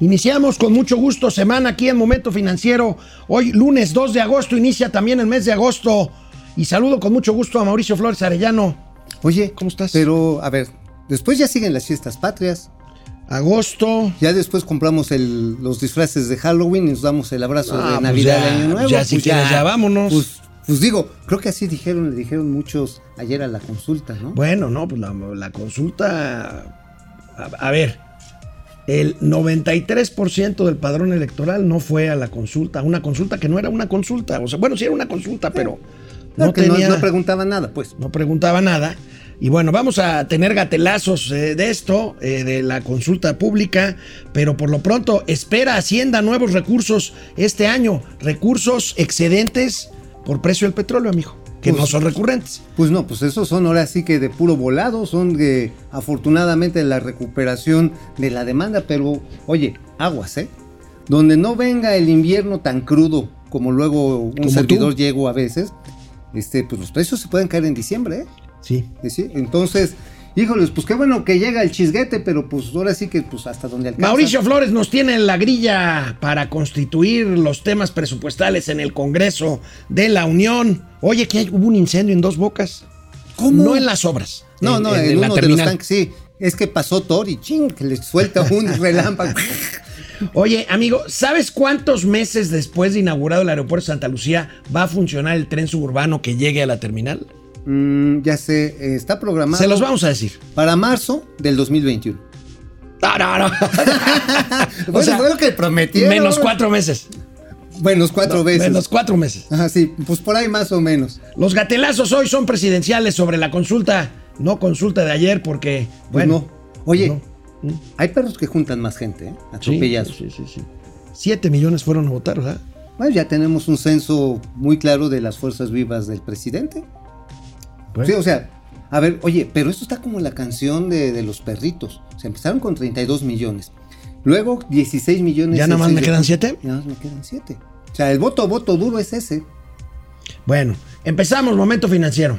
Iniciamos con mucho gusto semana aquí en Momento Financiero. Hoy lunes 2 de agosto inicia también el mes de agosto. Y saludo con mucho gusto a Mauricio Flores Arellano. Oye, ¿cómo estás? Pero, a ver, después ya siguen las fiestas patrias. Agosto. Ya después compramos los disfraces de Halloween y nos damos el abrazo de pues Navidad de Año Nuevo. Ya, si pues ya, vámonos. Pues, pues, digo, creo que así dijeron, le dijeron muchos ayer a la consulta, ¿no? Bueno, no, pues la, consulta. a ver, el 93% del padrón electoral no fue a la consulta, una consulta que no era una consulta. O sea, bueno, sí era una consulta, pero no, tenía, no, preguntaba nada, pues. No preguntaba nada. Y bueno, vamos a tener gatelazos eh, de esto, eh, de la consulta pública, pero por lo pronto espera Hacienda nuevos recursos este año, recursos excedentes por precio del petróleo, amigo que no pues, son recurrentes. Pues no, pues esos son ahora sí que de puro volado, son de afortunadamente la recuperación de la demanda, pero oye, aguas, ¿eh? Donde no venga el invierno tan crudo como luego un servidor llego a veces, este, pues los precios se pueden caer en diciembre, ¿eh? Sí. ¿Sí? Entonces, Híjoles, pues qué bueno que llega el chisguete, pero pues ahora sí que pues hasta donde alcanza. Mauricio Flores nos tiene en la grilla para constituir los temas presupuestales en el Congreso de la Unión. Oye, que hubo un incendio en dos bocas. ¿Cómo? No en las obras. No, no, en, uno de los tanques, sí. Es que pasó Tori, ching, que le suelta un relámpago. Oye, amigo, ¿sabes cuántos meses después de inaugurado el aeropuerto de Santa Lucía va a funcionar el tren suburbano que llegue a la terminal? Mm, ya sé, eh, está programado. Se los vamos a decir. Para marzo del 2021. No, no, no. o sea, fue lo que prometieron. Menos cuatro meses. Menos cuatro veces. Menos cuatro meses. Ajá, sí, pues por ahí más o menos. Los gatelazos hoy son presidenciales sobre la consulta, no consulta de ayer, porque, pues bueno. Oye, ¿Mm? hay perros que juntan más gente, ¿eh? Atropellados. Sí, sí, sí, Siete millones fueron a votar, ¿verdad? Bueno, ya tenemos un censo muy claro de las fuerzas vivas del presidente. Sí, o sea, a ver, oye, pero esto está como la canción de, los perritos. Se empezaron con 32 millones. Luego 16 millones. ¿Ya nada más me quedan 7? Ya nada más me quedan 7. O sea, el voto, voto duro es ese. Bueno, empezamos, momento financiero.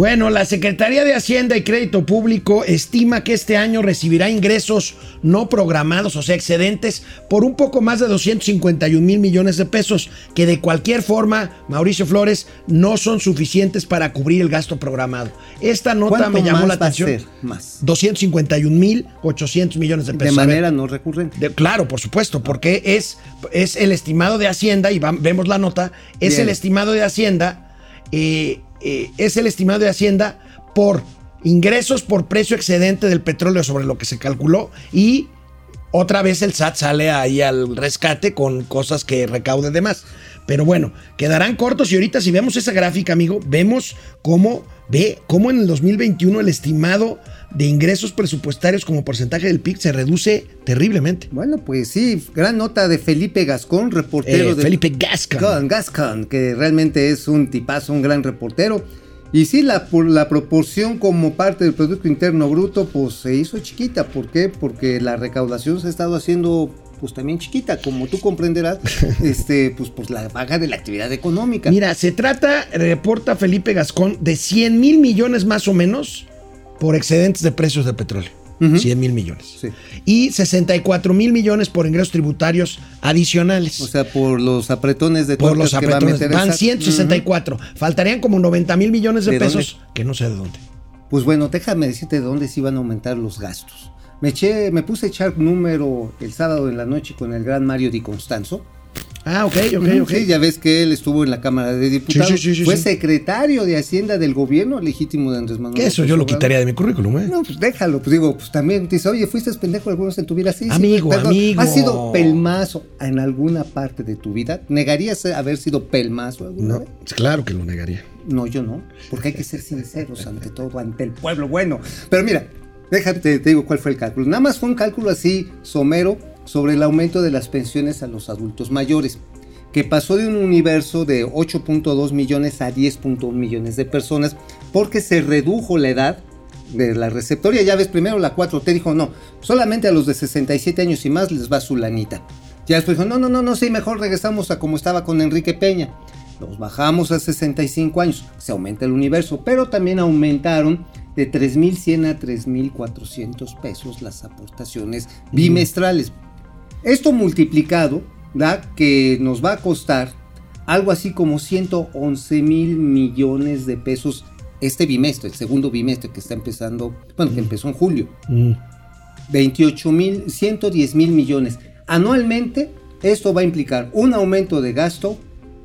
Bueno, la Secretaría de Hacienda y Crédito Público estima que este año recibirá ingresos no programados, o sea, excedentes, por un poco más de 251 mil millones de pesos, que de cualquier forma, Mauricio Flores, no son suficientes para cubrir el gasto programado. Esta nota me llamó la atención. más? 251 mil 800 millones de pesos. De manera no recurrente. claro, por supuesto, porque es, es el estimado de Hacienda, y vemos la nota, es el estimado de Hacienda. Eh, eh, es el estimado de Hacienda por ingresos por precio excedente del petróleo sobre lo que se calculó y otra vez el SAT sale ahí al rescate con cosas que recaude de más. Pero bueno, quedarán cortos y ahorita si vemos esa gráfica, amigo, vemos cómo ve cómo en el 2021 el estimado de ingresos presupuestarios como porcentaje del PIB se reduce terriblemente. Bueno, pues sí, gran nota de Felipe Gascón, reportero eh, de Felipe Gascon. Gascon, que realmente es un tipazo, un gran reportero. Y sí, la, la proporción como parte del Producto Interno Bruto, pues se hizo chiquita. ¿Por qué? Porque la recaudación se ha estado haciendo pues también chiquita, como tú comprenderás, este, pues, pues la baja de la actividad económica. Mira, se trata, reporta Felipe Gascón, de 100 mil millones más o menos por excedentes de precios de petróleo. 100 mil millones. Y 64 mil millones por ingresos tributarios adicionales. O sea, por los apretones de Por los apretones. Van 164. Faltarían como 90 mil millones de, pesos, que no sé de dónde. Pues bueno, déjame decirte de dónde se iban a aumentar los gastos. Me, eché, me puse a echar número el sábado en la noche con el gran Mario Di Constanzo. Ah, ok, ok, ok. ya ves que él estuvo en la Cámara de Diputados. Sí, sí, Fue secretario de Hacienda del gobierno legítimo de Andrés Manuel. Que eso yo lo quitaría de mi currículum, ¿eh? No, pues déjalo. Pues digo, pues también te dice, oye, fuiste pendejo algunos en tu vida. Sí, amigo, amigo. ¿Has sido pelmazo en alguna parte de tu vida? ¿Negarías haber sido pelmazo alguna no, Claro que lo negaría. No, yo no. Porque hay que ser sinceros ante todo, ante el pueblo bueno. Pero mira, déjate, te digo cuál fue el cálculo. Nada más fue un cálculo así somero sobre el aumento de las pensiones a los adultos mayores. que pasó de un universo de 8.2 millones a 10.1 millones de personas porque se redujo la edad de la receptoria. Ya ves, primero la 4T dijo, no, solamente a los de 67 años y más les va su lanita. Ya después dijo, no, no, no, no, sí, mejor regresamos a como estaba con Enrique Peña. Los bajamos a 65 años, se aumenta el universo, pero también aumentaron de 3.100 a 3.400 pesos las aportaciones bimestrales. Esto multiplicado da que nos va a costar algo así como 111 mil millones de pesos este bimestre, el segundo bimestre que está empezando, bueno, que empezó en julio. Mm. 28 mil, 110 mil millones. Anualmente, esto va a implicar un aumento de gasto,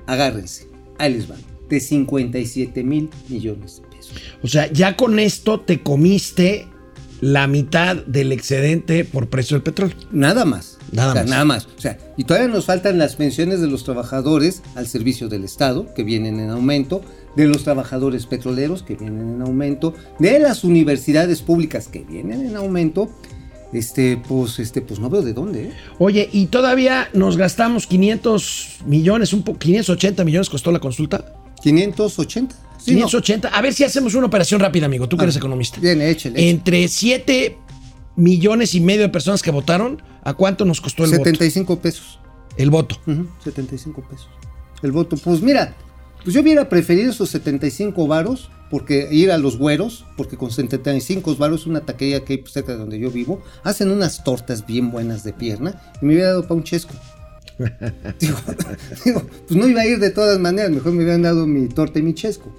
agárrense, ahí les van, de 57 mil millones de pesos. O sea, ya con esto te comiste la mitad del excedente por precio del petróleo. Nada más. Nada O sea, más. Nada más. O sea, y todavía nos faltan las pensiones de los trabajadores al servicio del Estado, que vienen en aumento, de los trabajadores petroleros, que vienen en aumento, de las universidades públicas, que vienen en aumento. Este, pues, este, pues no veo de dónde, ¿eh? Oye, y todavía nos gastamos 500 millones, un poco, 580 millones costó la consulta. 580. Sí, no. 580. A ver si hacemos una operación rápida, amigo. Tú que Ah, eres economista. Bien, échale. échale. Entre 7 millones y medio de personas que votaron, ¿a cuánto nos costó el 75 pesos. voto? El voto. Ujú, 75 pesos. El voto, pues mira, pues yo hubiera preferido esos 75 varos, porque ir a los güeros, porque con 75 varos, una taquería que hay cerca de donde yo vivo, hacen unas tortas bien buenas de pierna, y me hubiera dado para un chesco. digo, pues no iba a ir de todas maneras, mejor me hubieran dado mi torta y mi chesco.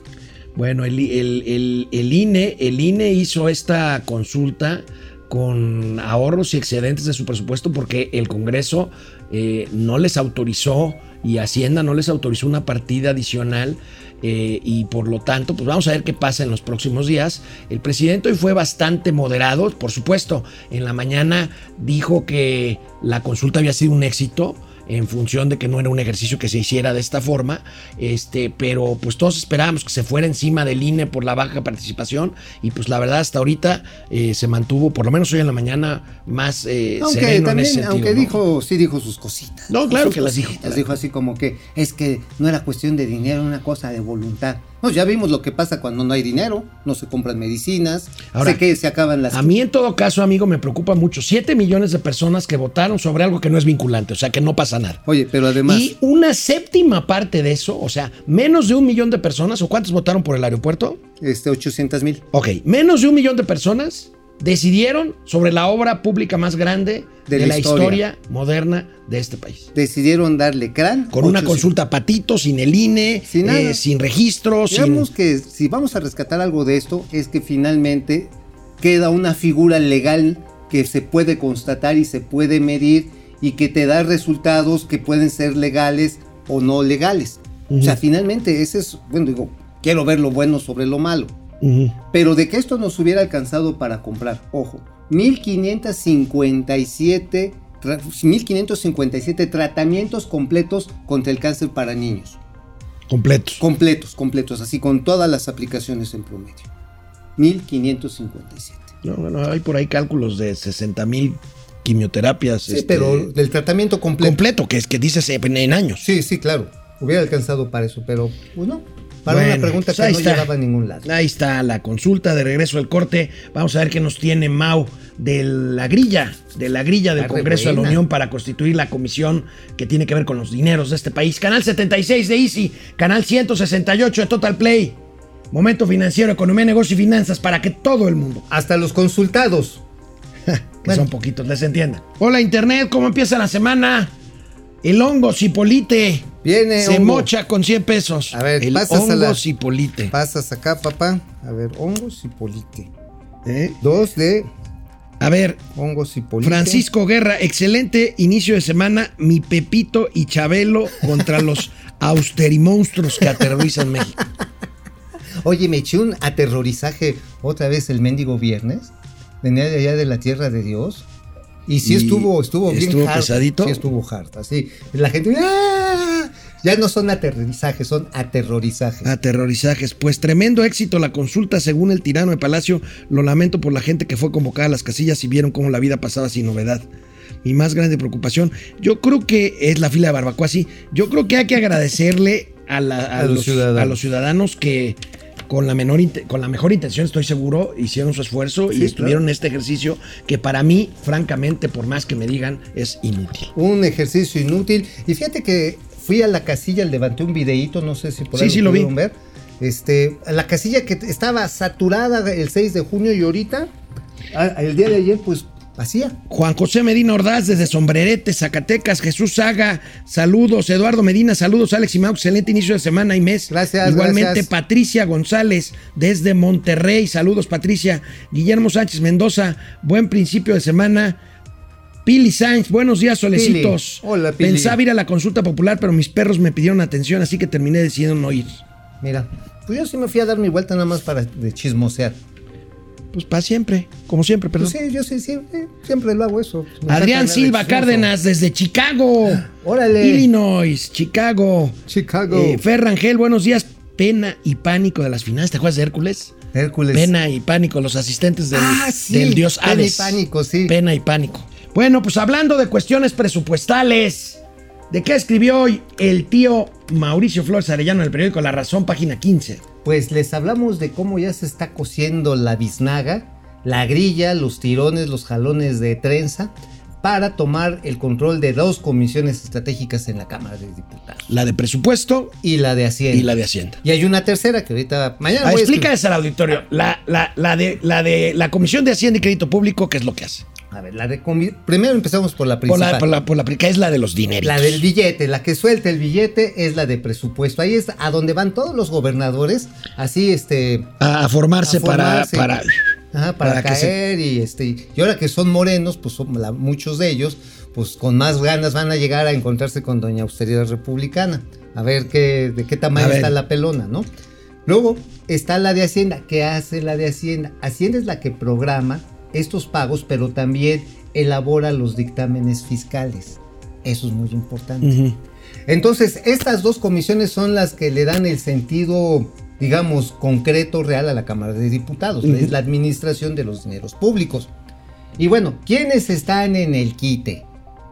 Bueno, el INE, el INE hizo esta consulta con ahorros y excedentes de su presupuesto porque el Congreso eh, no les autorizó y Hacienda no les autorizó una partida adicional eh, y por lo tanto, pues vamos a ver qué pasa en los próximos días. El presidente hoy fue bastante moderado, por supuesto, en la mañana dijo que la consulta había sido un éxito en función de que no era un ejercicio que se hiciera de esta forma, este, pero pues todos esperábamos que se fuera encima del INE por la baja participación y pues la verdad hasta ahorita eh, se mantuvo, por lo menos hoy en la mañana, más eh, Aunque sereno en también, ese sentido. aunque ¿no? dijo, sí dijo sus cositas. No, claro Sus que las dijo, claro. Dijo así como que es que no era cuestión de dinero, era una cosa de voluntad. Ya vimos lo que pasa cuando no hay dinero, no se compran medicinas, Ahora, sé que se acaban las... A mí en todo caso, amigo, me preocupa mucho. 7 millones de personas que votaron sobre algo que no es vinculante, o sea que no pasa nada. Oye, pero además... Y una séptima parte de eso, o sea, menos de un millón de personas, ¿o cuántos votaron por el aeropuerto? Este, 800 mil. Ok, menos de un millón de personas decidieron sobre la obra pública más grande de, la, historia. moderna de este país. Decidieron darle crán. Con una 800. consulta patito, sin el INE, Sin eh, sin registro, sin... Digamos que si vamos a rescatar algo de esto, es que finalmente queda una figura legal que se puede constatar y se puede medir y que te da resultados que pueden ser legales o no legales. O sea, finalmente ese es, bueno, digo, quiero ver lo bueno sobre lo malo. Pero de que esto nos hubiera alcanzado para comprar, ojo, 1557, tra- 1557 tratamientos completos contra el cáncer para niños. Completos. Completos, completos, así con todas las aplicaciones en promedio. 1557. No, bueno, hay por ahí cálculos de 60 mil quimioterapias. Sí, este, pero del tratamiento completo. completo, que es que dices en años. Sí, sí, claro. Hubiera alcanzado para eso, pero pues no. Para Bueno, una pregunta pues que no está. llevaba a ningún lado. Ahí está la consulta de regreso al corte. Vamos a ver qué nos tiene Mau de la grilla, de la grilla del re Congreso de la. Unión para constituir la comisión que tiene que ver con los dineros de este país. Canal 76 de Easy, canal 168 de Total Play. Momento financiero, economía, negocio y finanzas para que todo el mundo, Hasta los consultados. que Bueno. son poquitos, les entienda. Hola Internet, ¿cómo empieza la semana? El hongo cipolite Viene se hongo. mocha con 100 pesos. A ver, el pasas a hongo la- cipolite. Pasas acá, papá. A ver, hongos y polite. ¿Eh? Dos de A ver, hongos y polite. Francisco Guerra, excelente inicio de semana. Mi Pepito y Chabelo contra los austerimonstruos que aterrorizan México. Oye, me eché un aterrorizaje otra vez el mendigo viernes. Venía de allá de la tierra de Dios. Y sí ¿Y estuvo, estuvo bien estuvo hard. pesadito? Sí estuvo hard. Así. La gente. ¡ah! Ya no son aterrizajes, son aterrorizajes. Aterrorizajes. Pues tremendo éxito la consulta según el tirano de Palacio. Lo lamento por la gente que fue convocada a las casillas y vieron cómo la vida pasaba sin novedad. Mi más grande preocupación. Yo creo que es la fila de barbacoa, sí. Yo creo que hay que agradecerle a, la- a A los los, ciudadanos. a los ciudadanos que con la, menor, con la mejor intención, estoy seguro, hicieron su esfuerzo y Sí, estuvieron en este ejercicio que para mí, francamente, por más que me digan, es inútil. Un ejercicio inútil. Y fíjate que fui a la casilla, levanté un videíto, no sé si por Sí, ahí sí, lo vi. pudieron ver. Este, la casilla que estaba saturada el 6 de junio y ahorita, el día de ayer, pues vacía. Juan José Medina Ordaz desde Sombrerete, Zacatecas, Jesús Saga, saludos, Eduardo Medina, saludos, Alex y Mau, excelente inicio de semana y mes. Gracias, Igualmente gracias. Patricia González desde Monterrey, saludos Patricia, Guillermo Sánchez Mendoza, buen principio de semana. Pili Sainz, buenos días, solecitos. Pili. Hola, Pili. Pensaba ir a la consulta popular, pero mis perros me pidieron atención, así que terminé decidiendo no ir. Mira, pues yo sí me fui a dar mi vuelta nada más para de chismosear. Pues para siempre, como siempre, perdón. Pues sí, yo sí, sí, siempre lo hago eso. Me Adrián de Silva. Cárdenas desde Chicago. Órale. Illinois, Chicago. Chicago. Eh, Fer Rangel, buenos días. Pena y pánico de las finanzas. ¿Te acuerdas de Hércules? Hércules. Pena y pánico, los asistentes del, Ah, sí, del dios Pena y Hades. pánico, sí. Pena y pánico. Bueno, pues hablando de cuestiones presupuestales, ¿de qué escribió hoy el tío Mauricio Flores Arellano en el periódico La Razón, página 15? Pues les hablamos de cómo ya se está cosiendo la biznaga, la grilla, los tirones, los jalones de trenza para tomar el control de dos comisiones estratégicas en la Cámara de Diputados La de presupuesto y la de Hacienda. y la de Hacienda. Y hay una tercera que ahorita mañana Ah, explícales al auditorio. La, la, la, de, la de la Comisión de Hacienda y Crédito Público, ¿qué es lo que hace? A ver, la de primero empezamos por la Por principal. la, por la, por la, que es la de los dineros. La del billete, la que suelta el billete es la de presupuesto. Ahí es a donde van todos los gobernadores, así este a, formarse, a formarse. para, para, Ajá, para, para que se- caer y este y ahora que son morenos, pues son la- muchos de ellos, pues con más ganas van a llegar a encontrarse con Doña Austeridad Republicana, a ver qué de qué tamaño A ver. está la pelona, ¿no? Luego está la de Hacienda, ¿qué hace la de Hacienda? Hacienda es la que programa estos pagos, pero también elabora los dictámenes fiscales. Eso es muy importante. Entonces, estas dos comisiones son las que le dan el sentido, digamos, concreto, real a la Cámara de Diputados. Es la administración de los dineros públicos. Y bueno, ¿quiénes están en el quite?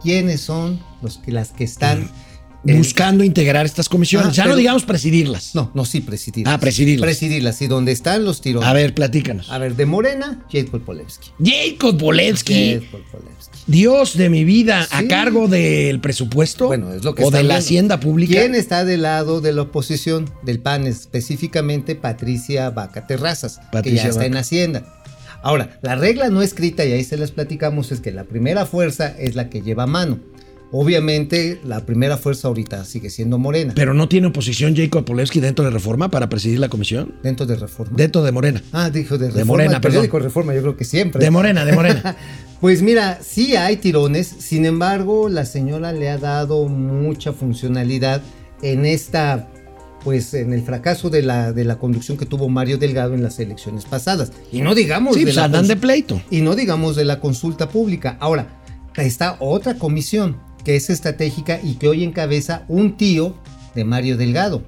¿Quiénes son los que, las que están buscando integrar estas comisiones. Ah, ya no digamos presidirlas. No, no, sí, presidirlas. Ah, presidirlas. Presidirlas, y donde están los tirones. A ver, platícanos. A ver, de Morena, Jacob Polewski. Jacob Bolevsky, Jacob Polewski. Dios de mi vida, a cargo del presupuesto Bueno, es lo que o de la hacienda pública. ¿Quién está del lado de la oposición del PAN? Específicamente Patricia Vaca Terrazas, que Patricia ya está en Hacienda. Ahora, la regla no escrita, y ahí se las platicamos, es que la primera fuerza es la que lleva mano. Obviamente, la primera fuerza ahorita sigue siendo Morena, Pero no tiene oposición Jacob Polevsky dentro de Reforma para presidir la comisión. dentro de Reforma. Dentro de Morena. ah, dijo de Reforma. Morena, el periódico perdón. Reforma, yo creo que siempre. De Morena, de Morena. Pues mira, sí hay tirones, sin embargo, la señora le ha dado mucha funcionalidad en esta, pues en el fracaso de la, de la conducción que tuvo Mario Delgado en las elecciones pasadas. Y no digamos Sí, de pues la andan de pleito. y no digamos de la consulta pública. Ahora, está otra comisión que es estratégica y que hoy encabeza un tío de Mario Delgado.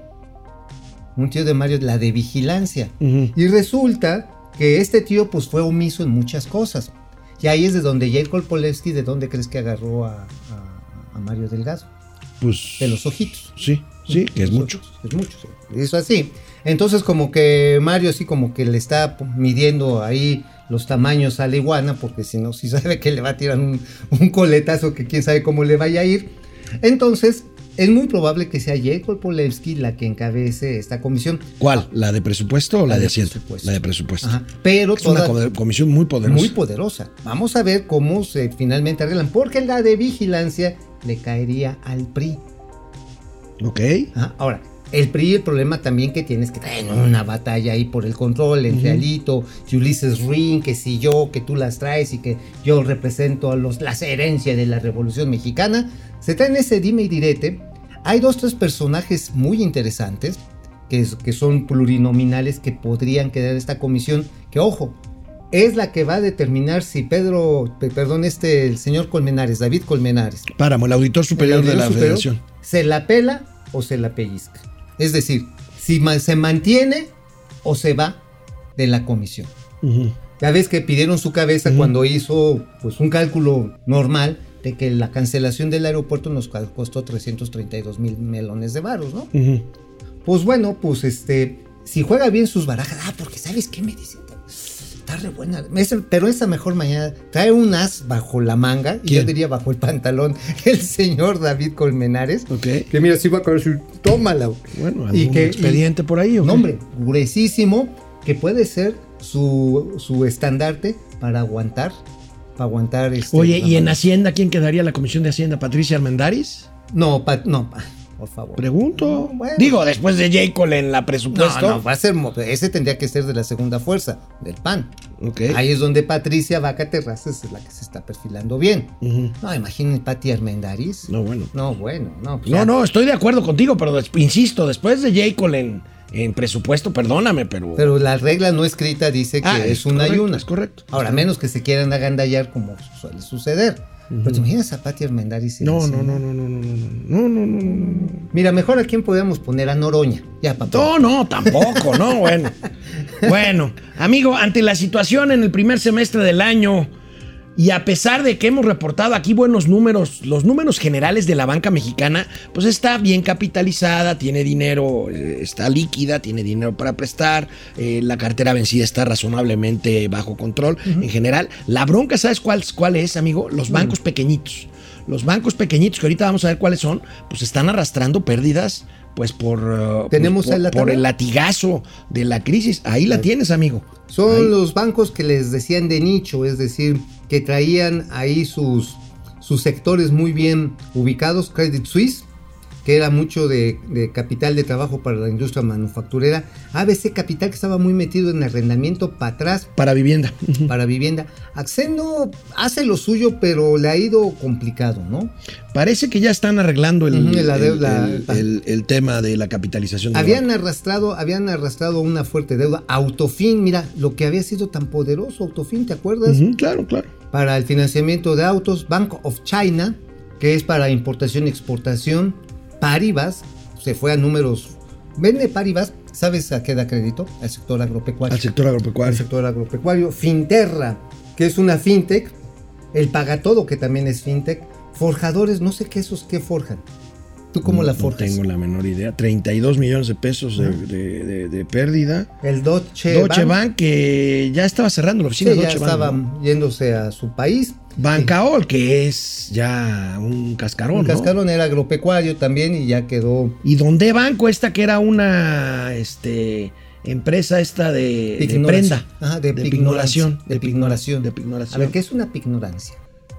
Un tío de Mario, la de vigilancia. Y resulta que este tío pues fue omiso en muchas cosas. Y ahí es de donde Jacob Polewski, ¿de dónde crees que agarró a, a- a Mario Delgado? Pues. De los ojitos. Sí, sí, que es mucho. Es mucho, sí. Eso así. Entonces como que Mario así como que le está midiendo ahí los tamaños a la iguana, porque si no, si sabe que le va a tirar un, un coletazo que quién sabe cómo le vaya a ir. Entonces, es muy probable que sea Jacob Polewski la que encabece esta comisión. ¿Cuál? ¿La de presupuesto o la, La de, Hacienda? La de presupuesto. Ajá. Pero Es una toda- comisión muy poderosa. muy poderosa. Vamos a ver cómo se finalmente arreglan, porque la de vigilancia le caería al PRI. ok. Ajá, Ahora, el PRI, el problema también que tienes que traen una batalla ahí por el control entre Alito y Ulises Ring, que si yo, que tú las traes y que yo represento a los, las herencias de la Revolución Mexicana. Se traen ese dime y direte. Hay dos, tres personajes muy interesantes que, es- que son plurinominales que podrían quedar en esta comisión. Que ojo, es la que va a determinar si Pedro, pe- perdón, este, el señor Colmenares, David Colmenares, Páramo, el auditor superior el de la superior, federación. ¿Se la pela o se la pellizca? Es decir, si se mantiene o se va de la comisión. Ujú. Ya ves que pidieron su cabeza cuando hizo pues un cálculo normal de que la cancelación del aeropuerto nos costó 332 mil melones de varos, ¿no? Pues bueno, pues este, si juega bien sus barajas, ah, porque ¿sabes qué me dicen? Está re buena, pero esa mejor mañana trae un as bajo la manga, y yo diría bajo el pantalón, el señor David Colmenares. Que mira, si va a su tómala. Bueno, y algún que expediente por ahí. ¿o qué? No, hombre, gruesísimo, que puede ser su, su estandarte para aguantar, para aguantar este. Oye, ¿y en. Hacienda quién quedaría la Comisión de Hacienda? ¿Patricia Armendáriz? No, pa- no, pa- por favor. Pregunto. No, bueno. Digo, después de J. Cole en la No, presupuesto. no, va a ser, ese tendría que ser de la segunda fuerza, del PAN. Ahí es donde Patricia Vaca Terrazas es la que se está perfilando bien. No, imaginen Pati Armendáriz. No, bueno. No, bueno, no. pues No, ya. no, estoy de acuerdo contigo, pero insisto, después de J. Cole en, en presupuesto, perdóname, pero. Pero la regla no escrita dice que Ah, es, es una y correcto, una. es correcto. Ahora, menos que se quieran agandallar como suele suceder. Pero te imaginas a Pati Armendáriz. no, no, no, no, no, no, no, no, no, no, no. Mira, mejor a quién podríamos poner a Noroña. Ya, papá. No, no, tampoco, no, bueno. Bueno, amigo, ante la situación en el primer semestre del año y a pesar de que hemos reportado aquí buenos números, los números generales de la banca mexicana, pues está bien capitalizada, tiene dinero, eh, está líquida, tiene dinero para prestar, eh, la cartera vencida está razonablemente bajo control. En general, la bronca, ¿sabes cuál, cuál es, amigo? Los bancos pequeñitos. Los bancos pequeñitos, que ahorita vamos a ver cuáles son, pues están arrastrando pérdidas, pues por, ¿Tenemos pues, la por, el latigazo de la crisis. Ahí la tienes, amigo. Son Ahí. los bancos que les decían de nicho, es decir, que traían ahí sus, sus sectores muy bien ubicados. Credit Suisse, que era mucho de, de capital de trabajo para la industria manufacturera. ABC Capital, que estaba muy metido en arrendamiento para atrás, Para vivienda. para vivienda. Accendo hace lo suyo, pero le ha ido complicado, ¿no? Parece que ya están arreglando el, tema de la capitalización. Habían arrastrado, habían arrastrado una fuerte deuda. Autofin, mira, lo que había sido tan poderoso, Autofin, ¿te acuerdas? Claro, claro. para el financiamiento de autos, Bank of China, que es para importación y exportación, Paribas, se fue a números, vende Paribas, ¿sabes a qué da crédito? Al sector agropecuario. Al sector Al agropecuario. sector agropecuario, Finterra, que es una fintech, el Pagatodo, que también es fintech, Forjadores, no sé qué esos que forjan. ¿Tú cómo la No forjas? tengo la menor idea. 32 millones de pesos de, de- de- de pérdida. El Deutsche, Deutsche Bank, Bank, que ya estaba cerrando la sí, oficina de ya Deutsche Bank. estaba ¿no? yéndose a su país. Bancaol, que es ya un cascarón. Un ¿no? cascarón era agropecuario también y ya quedó Y donde Banco, esta que era una este, empresa esta de, de prenda. Ajá, de, pignoración. De pignoración. De pignoración. A ver, ¿qué es una pignorancia?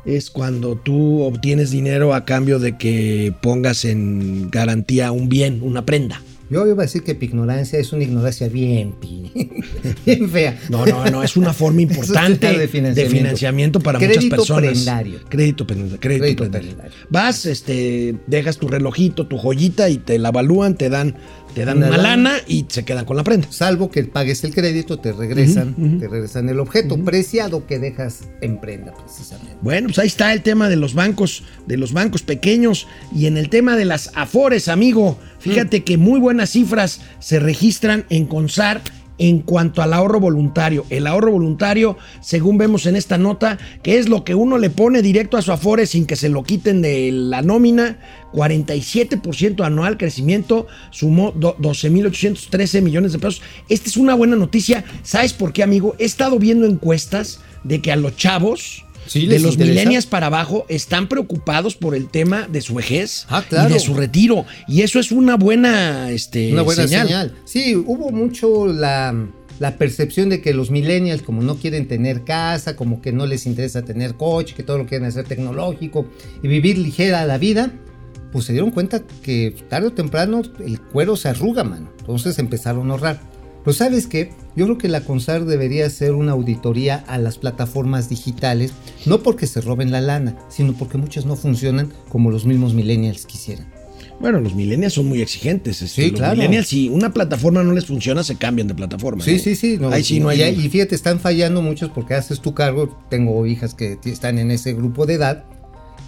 Es cuando tú obtienes dinero a cambio de que pongas en garantía un bien, una prenda. Yo iba a decir que pignorancia es una ignorancia bien, bien fea. No, no, no, es una forma importante de de financiamiento. financiamiento, para Crédito muchas personas. prendario. Crédito prendario. Crédito, Crédito prendario. prendario. Vas, este, dejas tu relojito, tu joyita y te la evalúan, te dan, te dan Una una, lana. lana y se quedan con la prenda. Salvo que pagues el crédito, te regresan, te regresan el objeto preciado que dejas en prenda, precisamente. Bueno, pues ahí está el tema de los bancos, de los bancos pequeños y en el tema de las afores, amigo. Fíjate que muy buenas cifras se registran en CONSAR en cuanto al ahorro voluntario. El ahorro voluntario, según vemos en esta nota, que es lo que uno le pone directo a su afore sin que se lo quiten de la nómina, 47% anual crecimiento, sumó do- 12.813 millones de pesos. Esta es una buena noticia. ¿Sabes por qué, amigo? He estado viendo encuestas de que a los chavos Sí, de los interesa. millennials para abajo están preocupados por el tema de su vejez Ah, claro. y de su retiro. Y eso es una buena, este, Una buena señal. señal. Sí, hubo mucho la, la percepción de que los millennials, como no quieren tener casa, como que no les interesa tener coche, que todo lo quieren hacer tecnológico y vivir ligera la vida, pues se dieron cuenta que tarde o temprano el cuero se arruga, mano. Entonces empezaron a ahorrar. Pero sabes qué, yo creo que la CONSAR debería hacer una auditoría a las plataformas digitales, no porque se roben la lana, sino porque muchas no funcionan como los mismos millennials quisieran. Bueno, los millennials son muy exigentes. este, Sí, los claro. millennials, si una plataforma no les funciona, se cambian de plataforma. Sí, ¿no? sí, sí. no, Ahí sí no hay. y, fíjate, están fallando muchos porque haces tu cargo. Tengo hijas que están en ese grupo de edad.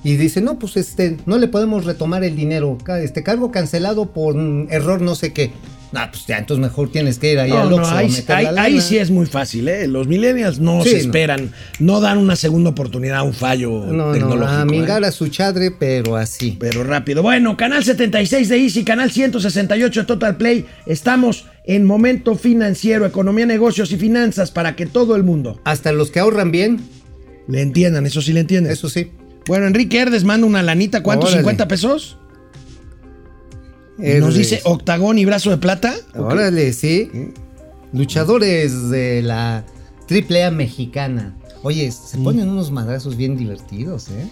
Y dicen, no, pues este, no le podemos retomar el dinero. Este cargo cancelado por mm, error no sé qué. Ah, pues ya, entonces mejor tienes que ir ahí No, al no, Oxxo a ahí, ahí- ahí sí es muy fácil, ¿eh? Los millennials no Sí, se no. esperan, no dan una segunda oportunidad a un fallo No, no, tecnológico. a ¿eh? mingar a su chadre, pero así. Pero rápido. Bueno, canal 76 de Easy, canal 168 de Total Play. Estamos en momento financiero, economía, negocios y finanzas para que todo el mundo Hasta los que ahorran bien, le entiendan. Eso sí le entienden. eso sí. Bueno, Enrique Herdes manda una lanita. ¿Cuántos? Órale. ¿50 pesos? Herdes. Nos dice octagón y brazo de plata. Órale, sí. Luchadores de la AAA mexicana. Oye, se ponen unos madrazos bien divertidos, ¿eh?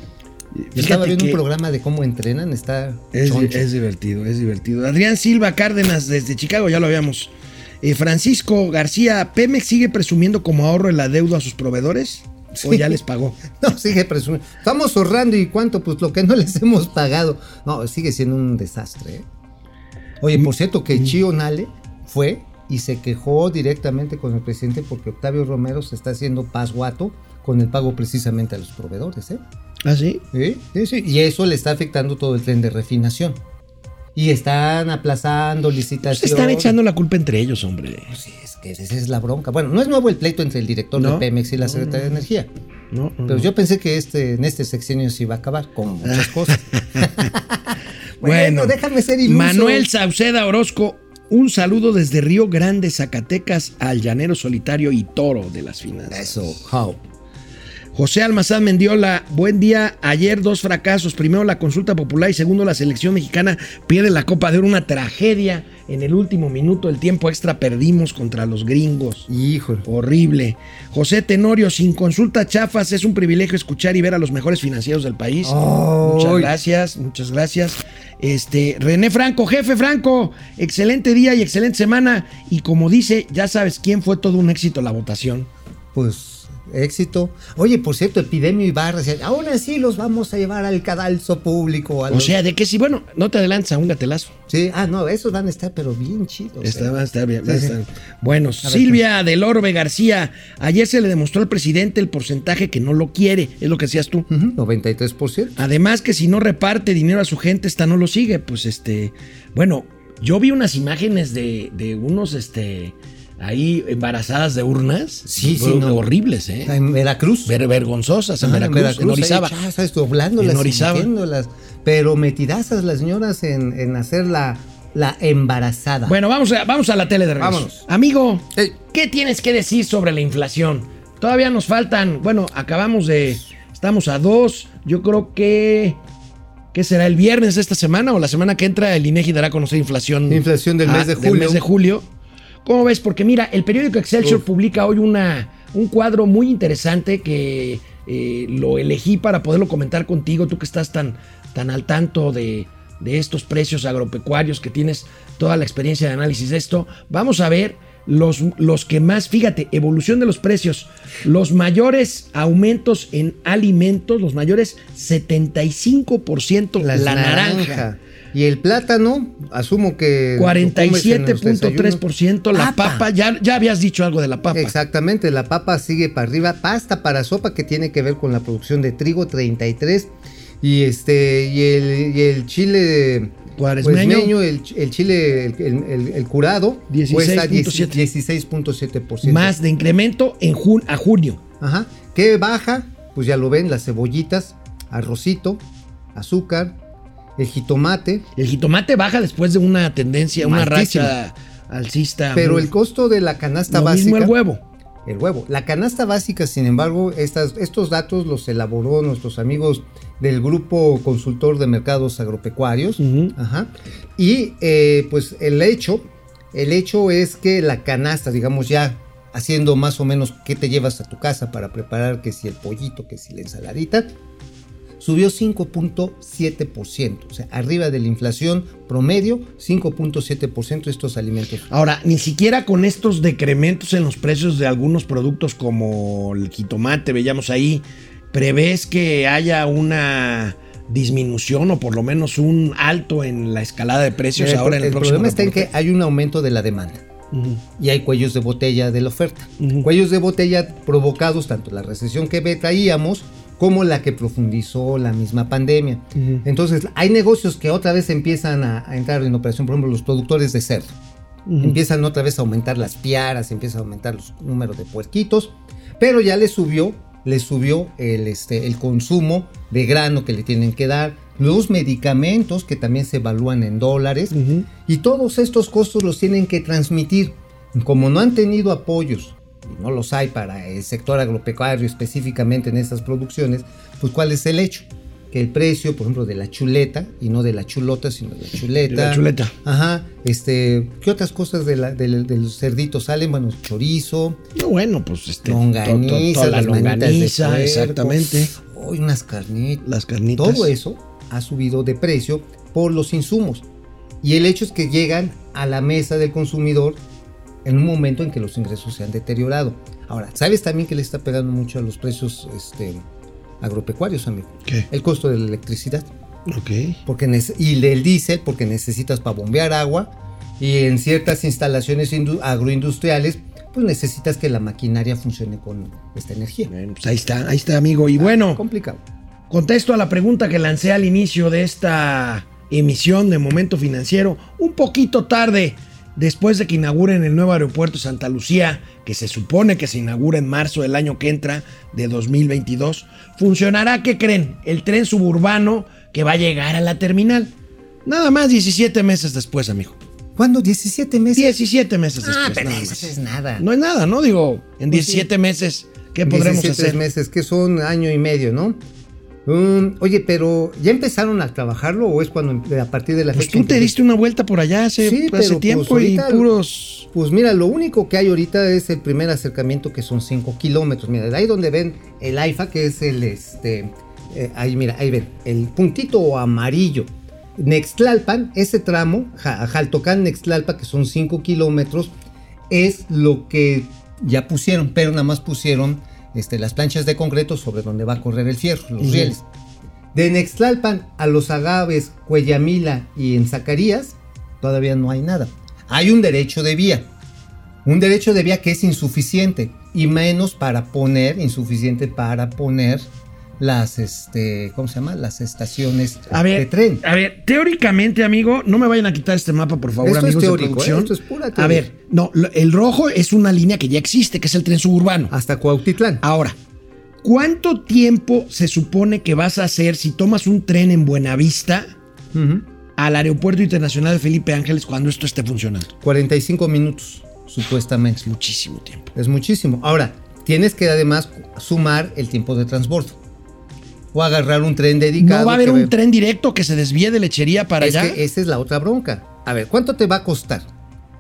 Yo estaba viendo un programa de cómo entrenan, está Es, es divertido, es divertido. Adrián Silva Cárdenas desde Chicago, ya lo habíamos. Eh, Francisco García, ¿Pemex sigue presumiendo como ahorro en la deuda a sus proveedores? ¿O Sí. ya les pagó? No, sigue presumiendo. Estamos ahorrando y cuánto, pues lo que no les hemos pagado. No, sigue siendo un desastre. ¿eh? Oye, por cierto, que Chio Nale fue y se quejó directamente con el presidente porque Octavio Romero se está haciendo pasguato con el pago precisamente a los proveedores. ¿eh? ¿Ah, sí? Sí, sí, sí. Y eso le está afectando todo el tren de refinación. Y están aplazando Se licitaciones. Pues están echando la culpa entre ellos, hombre. Sí, es que esa es la bronca. Bueno, no es nuevo el pleito entre el director No. de Pemex y la secretaria de Energía. No, Pero yo pensé que este, en este sexenio se iba a acabar con muchas cosas. Bueno, déjame ser iluso. Manuel Sauceda Orozco, un saludo desde Río Grande, Zacatecas, al llanero solitario y toro de las finanzas. Eso, how. José Almazán Mendiola, buen día. Ayer dos fracasos. Primero la consulta popular y segundo la selección mexicana pierde la Copa de Oro. Una tragedia. En el último minuto, el tiempo extra perdimos contra los gringos. Híjole. Horrible. José Tenorio, sin consulta chafas, es un privilegio escuchar y ver a los mejores financieros del país. Muchas gracias, muchas gracias. Este, René Franco, jefe Franco, excelente día y excelente semana. Y como dice, ya sabes quién fue todo un éxito la votación. Pues éxito. Oye, por cierto, Epidemio Ibarra, decía, aún así los vamos a llevar al cadalso público. a O los-". sea, de que si, bueno, no te adelantes a un gatelazo. Sí, ah, no, esos van a estar, pero bien chidos. Está- ¿eh? va a estar bien, Sí, sí. Bueno, ver, Silvia del Orbe García, ayer se le demostró al presidente el porcentaje que no lo quiere, es lo que decías tú. Ujú, 93%. Además que si no reparte dinero a su gente, esta no lo sigue. Pues este, bueno, yo vi unas imágenes de, de unos, este, ahí embarazadas de urnas. Sí, sí, no. Horribles, ¿eh? En Veracruz. Ver- vergonzosas en Ah, Veracruz, en, Orizaba. doblándolas, En Orizaba. y metiéndolas. Pero metidazas las señoras en, en hacer la, la embarazada. Bueno, vamos a, vamos a la tele de regreso. Vámonos. Amigo. ¿qué tienes que decir sobre la inflación? Todavía nos faltan, bueno, acabamos de, estamos a dos, yo creo que, ¿qué será? ¿El viernes de esta semana o la semana que entra el INEGI dará a conocer inflación? Inflación del mes de julio. mes de julio. ¿Cómo ves? Porque mira, el periódico Excelsior Uf. publica hoy una, un cuadro muy interesante que eh, lo elegí para poderlo comentar contigo, tú que estás tan, tan al tanto de, de estos precios agropecuarios, que tienes toda la experiencia de análisis de esto. Vamos a ver los, los que más, fíjate, evolución de los precios, los mayores aumentos en alimentos, los mayores 75% Las la naranja. Y el plátano, asumo que. lo comes en los 47.3%, la Papa. papa, ya, ya habías dicho algo de la papa. Exactamente, la papa sigue para arriba, pasta para sopa que tiene que ver con la producción de trigo 33 y este y el, y el chile Cuaresmeño. cuaresmeño, el, ch- el chile el, el- curado cuesta 16.7. 16.7%. Más de incremento en jun- a junio. Ajá. ¿Qué baja? Pues ya lo ven, las cebollitas, arrocito, azúcar, el jitomate, El jitomate baja después de una tendencia, una racha alcista. pero muy- el costo de la canasta lo básica mismo el huevo. el huevo. La canasta básica, sin embargo, estas, estos datos los elaboró nuestros amigos del grupo consultor de mercados agropecuarios. Ajá. Y eh, pues el hecho, el hecho es que la canasta, digamos ya haciendo más o menos qué te llevas a tu casa para preparar que si el pollito, que si la ensaladita, subió 5.7%, o sea, arriba de la inflación promedio, 5.7% estos alimentos. Ahora, ni siquiera con estos decrementos en los precios de algunos productos como el jitomate, veíamos ahí, prevés que haya una disminución o por lo menos un alto en la escalada de precios Eh, ahora en el, el próximo problema está en reporte. que hay un aumento de la demanda. Y hay cuellos de botella de la oferta. Cuellos de botella provocados tanto la recesión que traíamos como la que profundizó la misma pandemia. Entonces, hay negocios que otra vez empiezan a, a entrar en operación, por ejemplo, los productores de cerdo. Empiezan otra vez a aumentar las piaras, empiezan a aumentar los números de puerquitos, pero ya le subió, le subió el, este, el consumo de grano que le tienen que dar, los medicamentos que también se evalúan en dólares, y todos estos costos los tienen que transmitir. Como no han tenido apoyos, y no los hay para el sector agropecuario específicamente en estas producciones, pues ¿cuál es el hecho? Que el precio, por ejemplo, de la chuleta, y no de la chulota, sino de la chuleta. De la chuleta. Ajá, este, ¿qué otras cosas de, la, de, de los cerditos salen? Bueno, chorizo, No, bueno, pues este. longaniza, to- la las de longaniza, exactamente. uy, unas carnitas. Las carnitas. Todo eso ha subido de precio por los insumos. Y el hecho es que llegan a la mesa del consumidor en un momento en que los ingresos se han deteriorado. Ahora, ¿sabes también que le está pegando mucho a los precios este, agropecuarios, amigo? ¿Qué? El costo de la electricidad. Ok. Porque y del diésel, porque necesitas para bombear agua. Y en ciertas instalaciones indu- agroindustriales, pues necesitas que la maquinaria funcione con esta energía. Pues ahí está, ahí está, amigo. Y bueno, Complicado. contesto a la pregunta que lancé al inicio de esta emisión de Momento Financiero, un poquito tarde, después de que inauguren el nuevo aeropuerto Santa Lucía, que se supone que se inaugura en marzo del año que entra, de 2022, funcionará, ¿qué creen? El tren suburbano que va a llegar a la terminal. Nada más 17 meses después, amigo. ¿Cuándo? ¿17 meses? 17 meses después. ah, pero nada eso más. es nada. No es nada, ¿no? Digo, en Pues sí. 17 meses, ¿qué podremos 17 hacer? meses, que son año y medio, ¿no? Um, oye, pero ¿ya empezaron a trabajarlo o es cuando a partir de la Pues fecha tú en que- te diste una vuelta por allá hace, Sí, hace pero, pues, tiempo y ahorita- puros... Pues mira, lo único que hay ahorita es el primer acercamiento que son 5 kilómetros. Mira, de ahí donde ven el AIFA, que es el este. eh, ahí, mira, ahí ven, el puntito amarillo. Nextlalpan, ese tramo, Ja- Jaltocán, Nextlalpa, que son 5 kilómetros, es lo que ya pusieron, pero nada más pusieron este, las planchas de concreto sobre donde va a correr el fierro, los rieles. De Nextlalpan a los Agaves, Cuellamila y en Zacarías, todavía no hay nada. Hay un derecho de vía. Un derecho de vía que es insuficiente y menos para poner, insuficiente para poner las, este, ¿cómo se llama? Las estaciones A ver, de tren. a ver, teóricamente, amigo, no me vayan a quitar este mapa, por favor, Esto es amigos de producción. ¿eh? Esto es pura A teoría. ver, no, el rojo es una línea que ya existe, que es el tren suburbano. Hasta Cuautitlán. Ahora, ¿cuánto tiempo se supone que vas a hacer si tomas un tren en Buenavista al Aeropuerto Internacional de Felipe Ángeles cuando esto esté funcionando? 45 minutos, supuestamente. Muchísimo tiempo. Es muchísimo. Ahora, tienes que además sumar el tiempo de transbordo. O agarrar un tren dedicado. ¿No va a haber un tren directo que se desvíe de lechería para Es allá? que esa es la otra bronca. A ver, ¿cuánto te va a costar?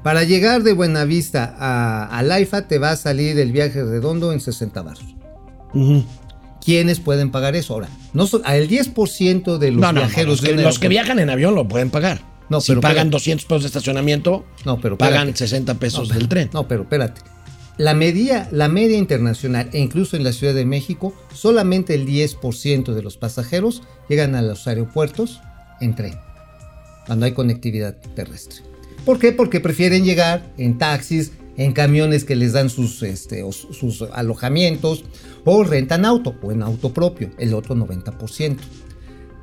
Para llegar de Buenavista a, a Laifa te va a salir el viaje redondo en 60 baros. Ujú. ¿Quiénes pueden pagar eso? Ahora, no son, al 10% de los No, no, no, viajeros los, que, los viajan en avión lo pueden pagar. No, si pero pagan espérate. 200 pesos de estacionamiento, No, pero pagan espérate. 60 pesos del tren. No, pero espérate. La media, la media internacional e incluso en la Ciudad de México, solamente el 10% de los pasajeros llegan a los aeropuertos en tren, cuando hay conectividad terrestre. ¿Por qué? Porque prefieren llegar en taxis, en camiones que les dan sus, este, sus alojamientos, o rentan auto, o en auto propio, el otro 90%.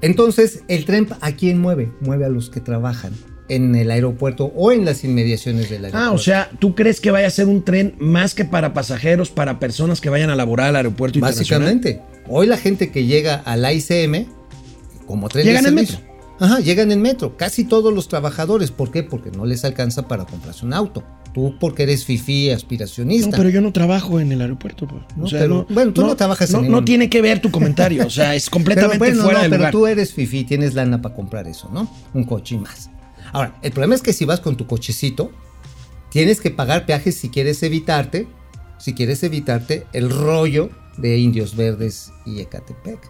Entonces, ¿el tren a quién mueve? Mueve a los que trabajan en el aeropuerto o en las inmediaciones del aeropuerto. Ah, o sea, ¿tú crees que vaya a ser un tren más que para pasajeros, para personas que vayan a laborar al aeropuerto internacional? Básicamente, hoy la gente que llega al ICM, como tren Llegan de en servicio, Ajá, llegan en metro. Casi todos los trabajadores. ¿Por qué? Porque no les alcanza para comprarse un auto. Tú porque eres fifí aspiracionista. No, pero yo no trabajo en el aeropuerto. pues. No, pero- bueno, tú no trabajas en no, ningún- no tiene que ver tu comentario. O sea, es Pero completamente bueno, fuera no, de pero lugar. tú eres fifí, tienes lana para comprar eso, ¿no? Un coche y más. Ahora, el problema es que si vas con tu cochecito, tienes que pagar peajes si quieres evitarte, si quieres evitarte el rollo de Indios Verdes y Ecatepec.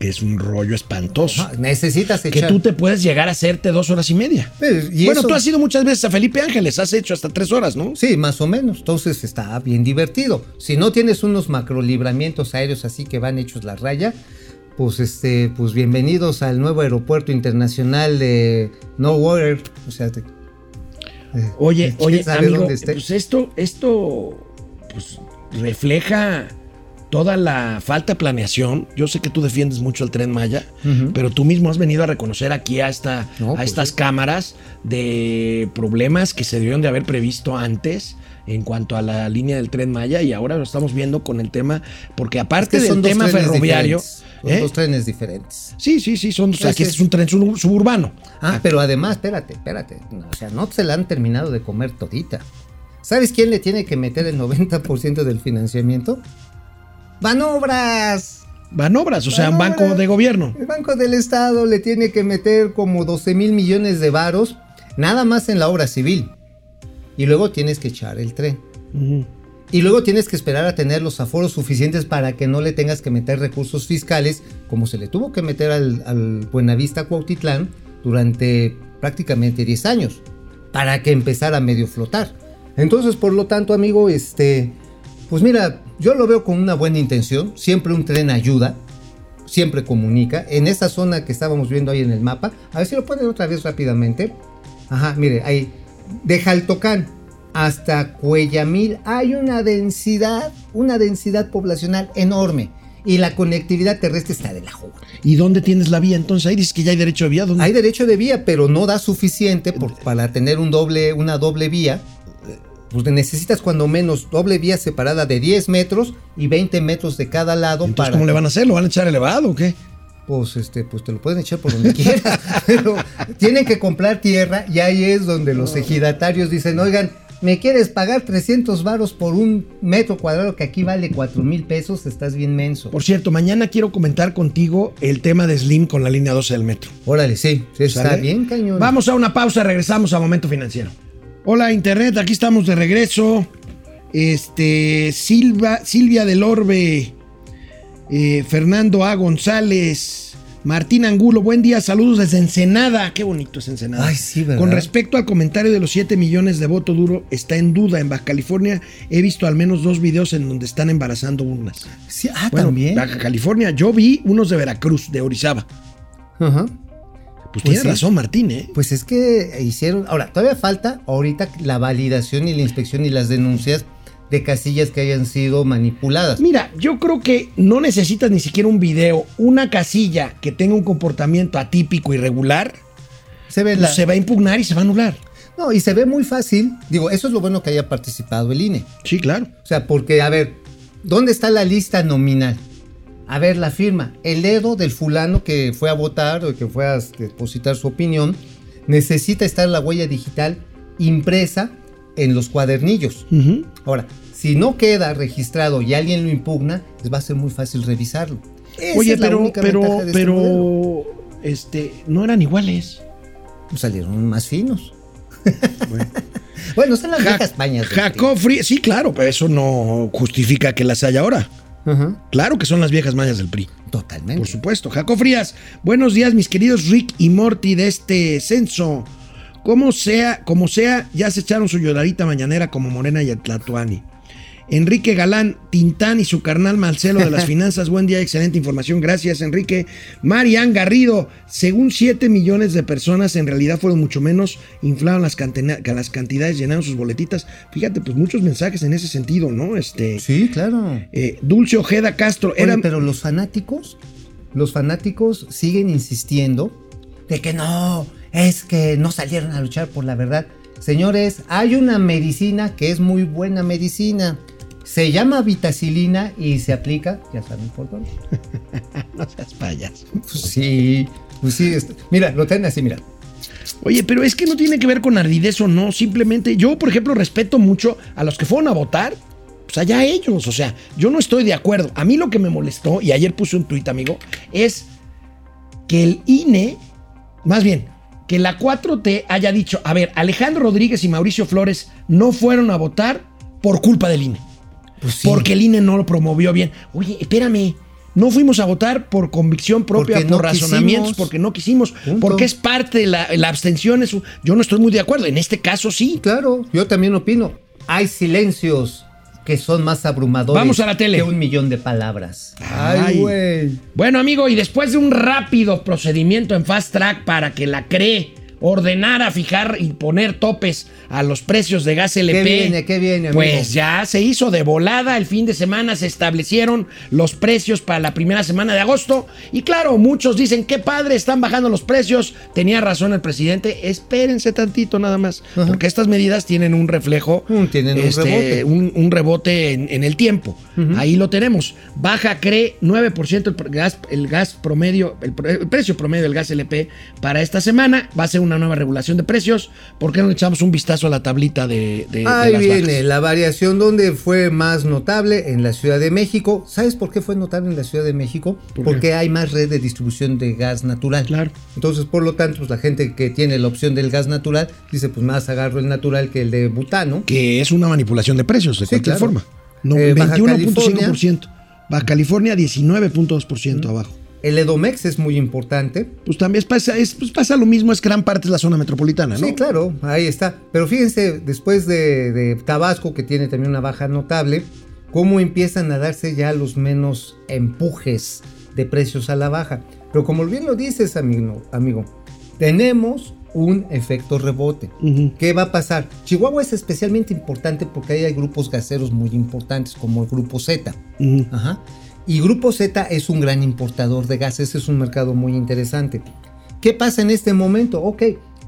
Es un rollo espantoso. Ajá, necesitas que echar. tú te puedes llegar a hacerte dos horas y media. Pero, ¿y bueno, eso? tú has ido muchas veces a Felipe Ángeles, has hecho hasta tres horas, ¿no? Sí, más o menos. Entonces está bien divertido. Si no tienes unos macrolibramientos aéreos así que van hechos la raya, pues este, pues bienvenidos al nuevo aeropuerto internacional de No Water. O sea, te- Oye, ¿quién oye, amigo, pues esto, esto, pues refleja toda la falta de planeación. Yo sé que tú defiendes mucho el tren Maya, pero tú mismo has venido a reconocer aquí a, esta, No, a pues estas cámaras de problemas que se debieron de haber previsto antes en cuanto a la línea del tren Maya y ahora lo estamos viendo con el tema, porque aparte Es que del son dos tema trenes ferroviario... Son ¿eh? dos trenes diferentes. Sí, sí, sí, son, o sea, este es- es un tren sub- suburbano. Ah, pero además, espérate, espérate. O sea, no se la han terminado de comer todita. ¿Sabes quién le tiene que meter el 90% del financiamiento? ¡Banobras! Banobras, o sea, un Banobras. banco de gobierno. El Banco del Estado le tiene que meter como 12 mil millones de varos, nada más en la obra civil. Y luego tienes que echar el tren. Y luego tienes que esperar a tener los aforos suficientes para que no le tengas que meter recursos fiscales, como se le tuvo que meter al, al Buenavista Cuautitlán durante prácticamente 10 años, para que empezara a medio flotar. Entonces, por lo tanto, amigo, este, pues mira, yo lo veo con una buena intención. Siempre un tren ayuda, siempre comunica. En esta zona que estábamos viendo ahí en el mapa, a ver si lo ponen otra vez rápidamente. Ajá, mire, ahí, de Jaltocán hasta Cuellamil hay una densidad, una densidad poblacional enorme. Y la conectividad terrestre está de la jugo. ¿Y dónde tienes la vía? Entonces ahí dices que ya hay derecho de vía. ¿Dónde? Hay derecho de vía, pero no da suficiente por- para tener un doble, una doble vía. Pues necesitas cuando menos doble vía separada de 10 metros y 20 metros de cada lado Entonces, para ¿cómo le van a hacer? ¿Lo van a echar elevado o qué? Pues este pues te lo pueden echar por donde quieras pero tienen que comprar tierra y ahí es donde los ejidatarios dicen oigan me quieres pagar 300 varos por un metro cuadrado que aquí vale 4 mil pesos estás bien menso Por cierto, mañana quiero comentar contigo el tema de Slim con la línea 12 del metro. órale sí, sí, está ¿Sale? bien cañón Vamos a una pausa, regresamos a Momento Financiero. Hola Internet, aquí estamos de regreso. Este, Silva, Silvia del Orbe, eh, Fernando A. González, Martín Angulo, buen día, saludos desde Ensenada. Qué bonito es Ensenada. Ay, sí, ¿verdad? Con respecto al comentario de los 7 millones de voto duro, está en duda. En Baja California he visto al menos dos videos en donde están embarazando urnas. Sí, ah Bueno, también Baja California, yo vi unos de Veracruz, de Orizaba. Ajá. Pues, Pues tiene sí. razón Martín, ¿eh? pues es que hicieron ahora todavía falta ahorita la validación y la inspección y las denuncias de casillas que hayan sido manipuladas Mira, yo creo que no necesitas ni siquiera un video, una casilla que tenga un comportamiento atípico, irregular, se ve pues la, se va a impugnar y se va a anular. no y se ve muy fácil digo eso es lo bueno que haya participado el INE Sí, claro. O sea, porque, a ver, ¿dónde está la lista nominal? A ver, la firma. El dedo del fulano que fue a votar o que fue a depositar su opinión, necesita estar la huella digital impresa en los cuadernillos. Ahora, si no queda registrado y alguien lo impugna, pues va a ser muy fácil revisarlo. Esa Oye, es la pero, única pero, ventaja de este pero, este, no eran iguales. Pues salieron más finos. Bueno, son las Ja- viejas pañas. del Jacob Frías, sí, claro, pero eso no justifica que las haya ahora. PRI. Ajá, Claro que son las viejas mañas del PRI. Totalmente. Por supuesto. Jacob Frías, buenos días, mis queridos Rick y Morty de este censo. Como sea, como sea, ya se echaron su lloradita mañanera como Morena y Atlatuani. Enrique Galán, Tintán y su carnal Marcelo de las finanzas. Buen día, excelente información. Gracias, Enrique. Marian Garrido, según 7 millones de personas, en realidad fueron mucho menos, inflaron las, las cantidades, llenaron sus boletitas. Fíjate, pues muchos mensajes en ese sentido, ¿no? Este, Sí, claro. eh, Dulce Ojeda Castro, Oye, eran, pero los fanáticos, los fanáticos siguen insistiendo de que no, es que no salieron a luchar por la verdad. Señores, hay una medicina que es muy buena medicina. Se llama vitacilina y se aplica, ya saben por dónde. No seas payaso. Pues sí, pues sí. este- Mira, lo tienen así, mira. Oye, pero es que no tiene que ver con ardidez o no. Simplemente, yo, por ejemplo, respeto mucho a los que fueron a votar. Pues allá ellos. O sea, yo no estoy de acuerdo. A mí lo que me molestó, y ayer puse un tuit, amigo, es que el INE, más bien, que la 4T haya dicho, a ver, Alejandro Rodríguez y Mauricio Flores no fueron a votar por culpa del INE. Pues sí. Porque el INE no lo promovió bien. Oye, espérame. No fuimos a votar por convicción propia, Porque por no razonamientos, quisimos. porque no quisimos, Punto. porque es parte de la, la abstención. es yo no estoy muy de acuerdo. En este caso sí. Claro, yo también opino. Hay silencios que son más abrumadores Vamos a la tele. que un millón de palabras. Ay. Güey. Bueno, amigo, y después de un rápido procedimiento en Fast Track para que la CRE ordenara fijar y poner topes a los precios de gas LP. viene? ¿Qué viene, amigo? Pues ya se hizo de volada. El fin de semana se establecieron los precios para la primera semana de agosto. Y claro, muchos dicen, qué padre, están bajando los precios. Tenía razón el presidente. Espérense tantito nada más. Porque estas medidas tienen un reflejo. Mm, un este, rebote. un, un rebote en, en el tiempo. Ahí lo tenemos. Baja, cree, 9% el gas, el gas promedio, el, el precio promedio del gas LP para esta semana. Va a ser una nueva regulación de precios. ¿Por qué no le echamos un vistazo a la tablita de, de- de Ahí las viene bajas? la variación donde fue más notable en la Ciudad de México. ¿Sabes por qué fue notable en la Ciudad de México? Porque hay más red de distribución de gas natural. Claro. Entonces, por lo tanto, pues, la gente que tiene la opción del gas natural dice, pues más agarro el natural que el de butano. Que es una manipulación de precios, de Sí, cualquier claro. forma. No, Eh, Baja 21.5%. Baja California, 19.2% abajo. El Edomex es muy importante. Pues también pasa, es, pues pasa lo mismo, es gran parte de la zona metropolitana, ¿no? Sí, claro, ahí está. Pero fíjense, después de, de Tabasco, que tiene también una baja notable, cómo empiezan a darse ya los menos empujes de precios a la baja. Pero como bien lo dices, amigo, amigo tenemos un efecto rebote. Ujú. ¿Qué va a pasar? Chihuahua es especialmente importante porque ahí hay grupos gaseros muy importantes, como el Grupo Z. Ajá. Y Grupo Z es un gran importador de gas, ese es un mercado muy interesante. ¿Qué pasa en este momento? Ok,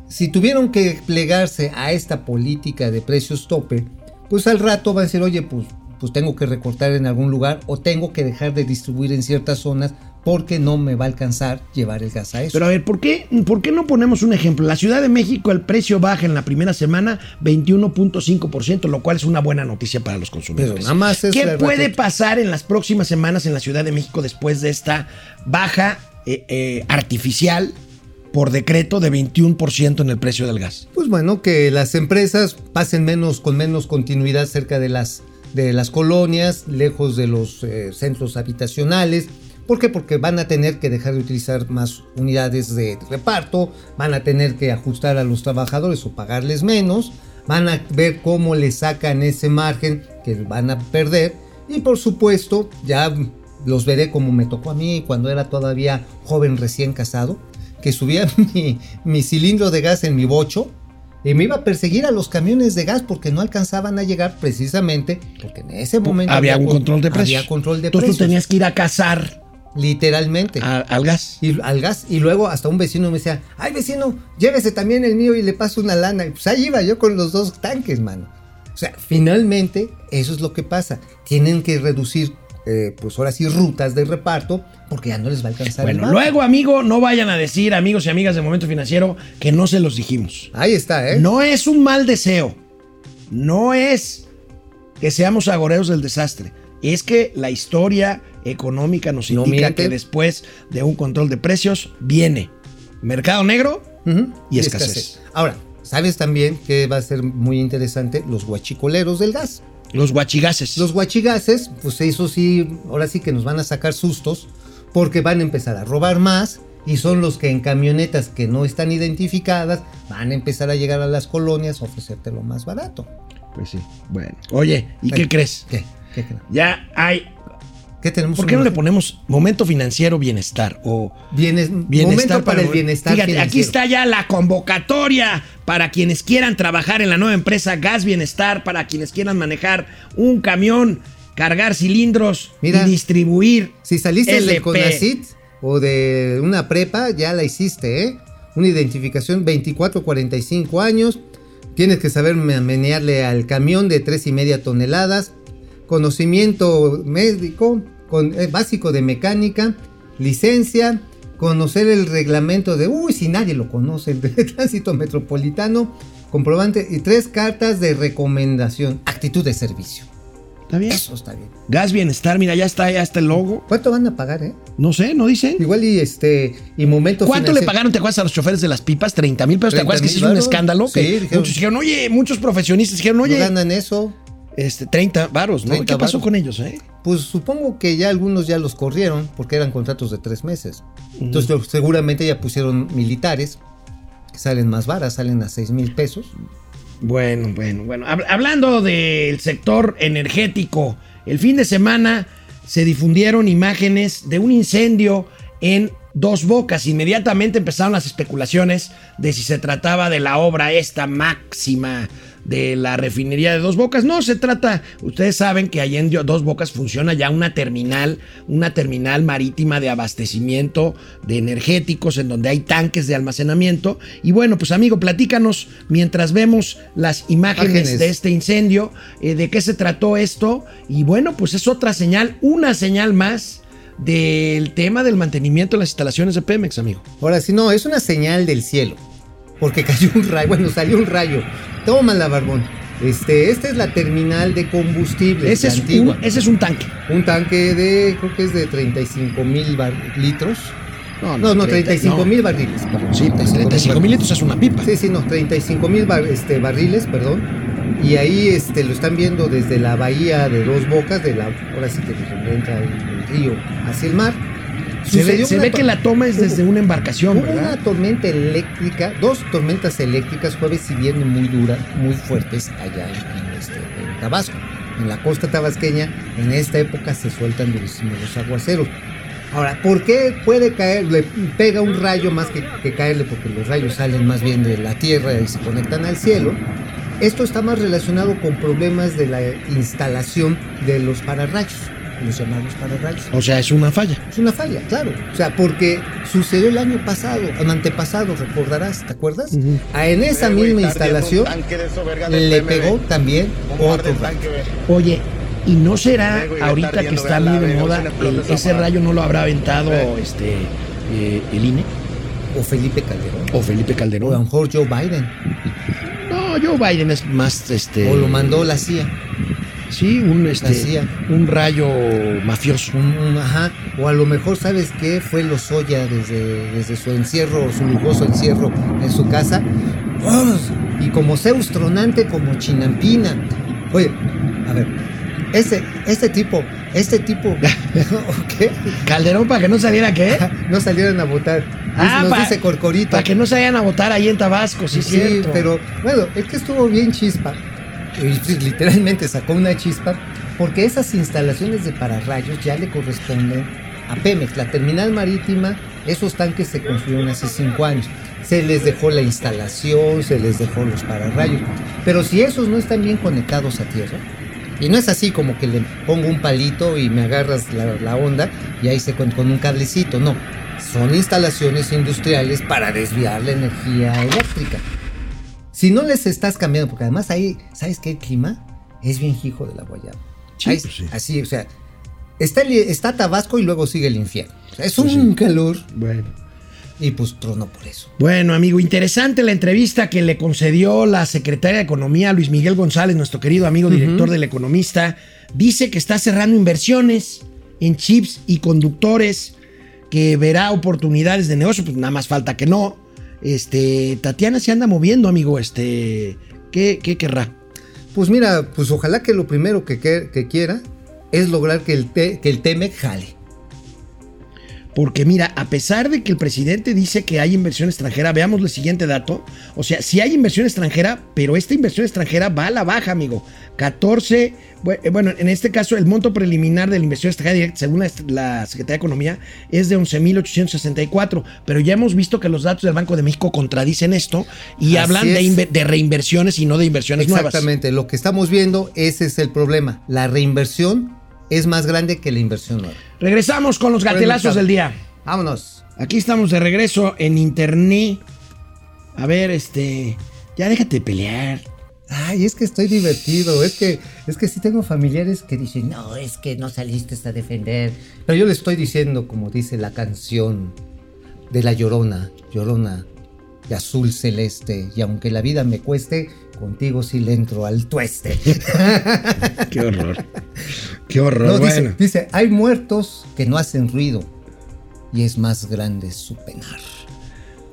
si tuvieron que plegarse a esta política de precios tope, pues al rato va a decir, oye, pues, pues tengo que recortar en algún lugar o tengo que dejar de distribuir en ciertas zonas porque no me va a alcanzar llevar el gas a eso. Pero a ver, ¿por qué, ¿por qué no ponemos un ejemplo? La Ciudad de México, el precio baja en la primera semana 21.5%, lo cual es una buena noticia para los consumidores. Pero nada más es ¿Qué puede pasar en las próximas semanas en la Ciudad de México después de esta baja eh, eh, artificial por decreto de 21% en el precio del gas? Pues bueno, que las empresas pasen menos con menos continuidad cerca de las, de las colonias, lejos de los eh, centros habitacionales. ¿Por qué? Porque van a tener que dejar de utilizar más unidades de reparto, van a tener que ajustar a los trabajadores o pagarles menos, van a ver cómo le sacan ese margen que van a perder y por supuesto ya los veré como me tocó a mí cuando era todavía joven recién casado, que subía mi, mi cilindro de gas en mi bocho y me iba a perseguir a los camiones de gas porque no alcanzaban a llegar precisamente porque en ese momento había un con- control de precios. Había control de Entonces precios. tú tenías que ir a cazar Literalmente. a- al gas. Y al gas. Y luego hasta un vecino me decía, ay vecino, llévese también el mío y le paso una lana. Y pues ahí iba yo con los dos tanques, mano. O sea, finalmente eso es lo que pasa. Tienen que reducir, eh, pues ahora sí, rutas de reparto porque ya no les va a alcanzar. el Bueno, luego, amigo, no vayan a decir, amigos y amigas de Momento Financiero, que no se los dijimos. Ahí está, ¿eh? No es un mal deseo. No es que seamos agoreros del desastre. Es que la historia económica nos No indica miente. que después de un control de precios viene mercado negro y escasez. Ahora, ¿sabes también que va a ser muy interesante? Los guachicoleros del gas. Los guachigases. Los guachigases, pues eso sí, ahora sí que nos van a sacar sustos porque van a empezar a robar más y son los que en camionetas que no están identificadas van a empezar a llegar a las colonias a ofrecerte lo más barato. Pues sí. Bueno. Oye, ¿y qué crees? ¿Qué? ¿Qué, qué? Ya hay. ¿Qué tenemos? ¿Por qué no le ponemos momento financiero bienestar o Bienes- Bienestar momento para el bienestar Fíjate, aquí está ya la convocatoria para quienes quieran trabajar en la nueva empresa Gas Bienestar, para quienes quieran manejar un camión, cargar cilindros Mira, y distribuir. Si saliste del. CONACIT o de una prepa, ya la hiciste, ¿eh? Una identificación 24-45 años. Tienes que saber me- menearle al camión de 3 y media toneladas. Conocimiento médico, con, eh, básico de mecánica, licencia, conocer el reglamento de, uy, si nadie lo conoce, el de tránsito metropolitano, comprobante y tres cartas de recomendación, actitud de servicio. ¿Está bien? Eso está bien. Gas Bienestar, mira, ya está, ya está el logo. ¿Cuánto van a pagar, eh? No sé, no dicen. Igual y este y momento ¿Cuánto le pagaron, te acuerdas, a los choferes de las pipas? 30 mil pesos. ¿Te 30 acuerdas que ese es un escándalo? Sí, que dijeron- muchos dijeron, oye, muchos profesionistas dijeron, ¿No oye, ganan eso? Este, 30 varos, ¿no? 30 ¿Qué pasó varos. con ellos, eh? Pues supongo que ya algunos ya los corrieron porque eran contratos de tres meses. Entonces lo- seguramente ya pusieron militares que salen más varas, salen a 6 mil pesos. Bueno, bueno, bueno. Hab- hablando del sector energético, el fin de semana se difundieron imágenes de un incendio en Dos Bocas. Inmediatamente empezaron las especulaciones de si se trataba de la obra esta máxima de la refinería de Dos Bocas. No, se trata, ustedes saben que ahí en Dos Bocas funciona ya una terminal, una terminal marítima de abastecimiento de energéticos en donde hay tanques de almacenamiento. Y bueno, pues amigo, platícanos mientras vemos las imágenes, Imágenes. de este incendio, eh, de qué se trató esto. Y bueno, pues es otra señal, una señal más del tema del mantenimiento de las instalaciones de Pemex, amigo. Ahora sí, no, es una señal del cielo. Porque cayó un rayo, bueno, salió un rayo. Tómala, barbón. Este, esta es la terminal de combustible Ese es, antigua. un, ese es un tanque. Un tanque de, creo que es de 35 mil litros. No, No, no, 30, 35 no. mil barriles. perdón, Sí, pues 35 mil litros es una pipa. Sí, sí, no, 35 mil este, barriles, perdón. Y ahí este, lo están viendo desde la bahía de Dos Bocas, de la, ahora sí que entra el, el río hacia el mar. Se ve, se que la toma es desde una embarcación, Hubo una tormenta eléctrica, dos tormentas eléctricas jueves y viernes muy duras, muy fuertes allá en, en este, en Tabasco. En la costa tabasqueña, en esta época se sueltan durísimos los aguaceros. Ahora, ¿por qué puede caer? Le pega un rayo más que, que caerle, porque los rayos salen más bien de la tierra y se conectan al cielo. Esto está más relacionado con problemas de la instalación de los pararrayos, los llamados pararrayos. O sea, es una falla. Es una falla, claro. O sea, porque sucedió el año pasado, el antepasado, recordarás, ¿te acuerdas? Ah, en esa misma instalación le pegó también otro rayo. Oye, ¿y no será ahorita que está muy de moda el- explotó ese rayo no lo habrá aventado este eh, el INE O Felipe Calderón. o Felipe O a lo Calderón? mejor Joe Biden. No, Joe Biden es más este O lo mandó la CIA. Sí, un este un rayo mafioso. Un- un- ajá. O a lo mejor, ¿sabes qué? Fue Lozoya desde, desde su encierro, su lujoso encierro en su casa. ¡Oh! Y como Zeus tronante, como Chinampina. Oye, a ver. Ese, este tipo, este tipo, ¿qué? Calderón para que no saliera qué? no salieron a votar. Ah, Nos pa- dice Corcorito. Para que no se vayan a votar ahí en Tabasco, sí, sí, cierto. pero bueno, es que estuvo bien chispa. Sí, literalmente sacó una chispa porque esas instalaciones de pararrayos ya le corresponden a Pemex. La terminal marítima, esos tanques se construyeron hace cinco años. Se les dejó la instalación, se les dejó los pararrayos. Pero si esos no están bien conectados a tierra, y no es así como que le pongo un palito y me agarras la, la onda y ahí se con, con un cablecito, no. Son instalaciones industriales para desviar la energía eléctrica. Si no les estás cambiando, porque además ahí, ¿sabes qué? El clima es bien hijo de la guayaba. Sí, Ahí- pues sí. Así, o sea, está, el- está Tabasco y luego sigue el infierno. O sea, es Pues un calor Bueno. y pues trono por eso. Bueno, amigo, interesante la entrevista que le concedió la secretaria de Economía, Luis Miguel González, nuestro querido amigo director del Economista. Dice que está cerrando inversiones en chips y conductores, que verá oportunidades de negocio, pues nada más falta que no. Este, Tatiana se anda moviendo, amigo, este, ¿qué, qué querrá? Pues mira, pues ojalá que lo primero que, quiera es lograr que el, te- que el jale. Porque mira, a pesar de que el presidente dice que hay inversión extranjera, veamos el siguiente dato. O sea, sí hay inversión extranjera, pero esta inversión extranjera va a la baja, amigo. 14, bu- eh, bueno, en este caso el monto preliminar de la inversión extranjera directa, según la, Secretaría de Economía, es de 11.864. Pero ya hemos visto que los datos del Banco de México contradicen esto y Así hablan de, es. inve- de reinversiones y no de inversiones nuevas. Exactamente, lo que estamos viendo, ese es el problema. La reinversión es más grande que la inversión nueva. Regresamos con los gatelazos del día. Vámonos. Aquí estamos de regreso en internet. A ver, este. Ya déjate pelear. Ay, es que estoy divertido, es que, es que sí tengo familiares que dicen, no, es que no saliste a defender. Pero yo le estoy diciendo, como dice la canción de la llorona, llorona de azul celeste, y aunque la vida me cueste, contigo sí le entro al tueste. Qué horror. Qué horror. No, bueno. dice, hay muertos que no hacen ruido, y es más grande su penar.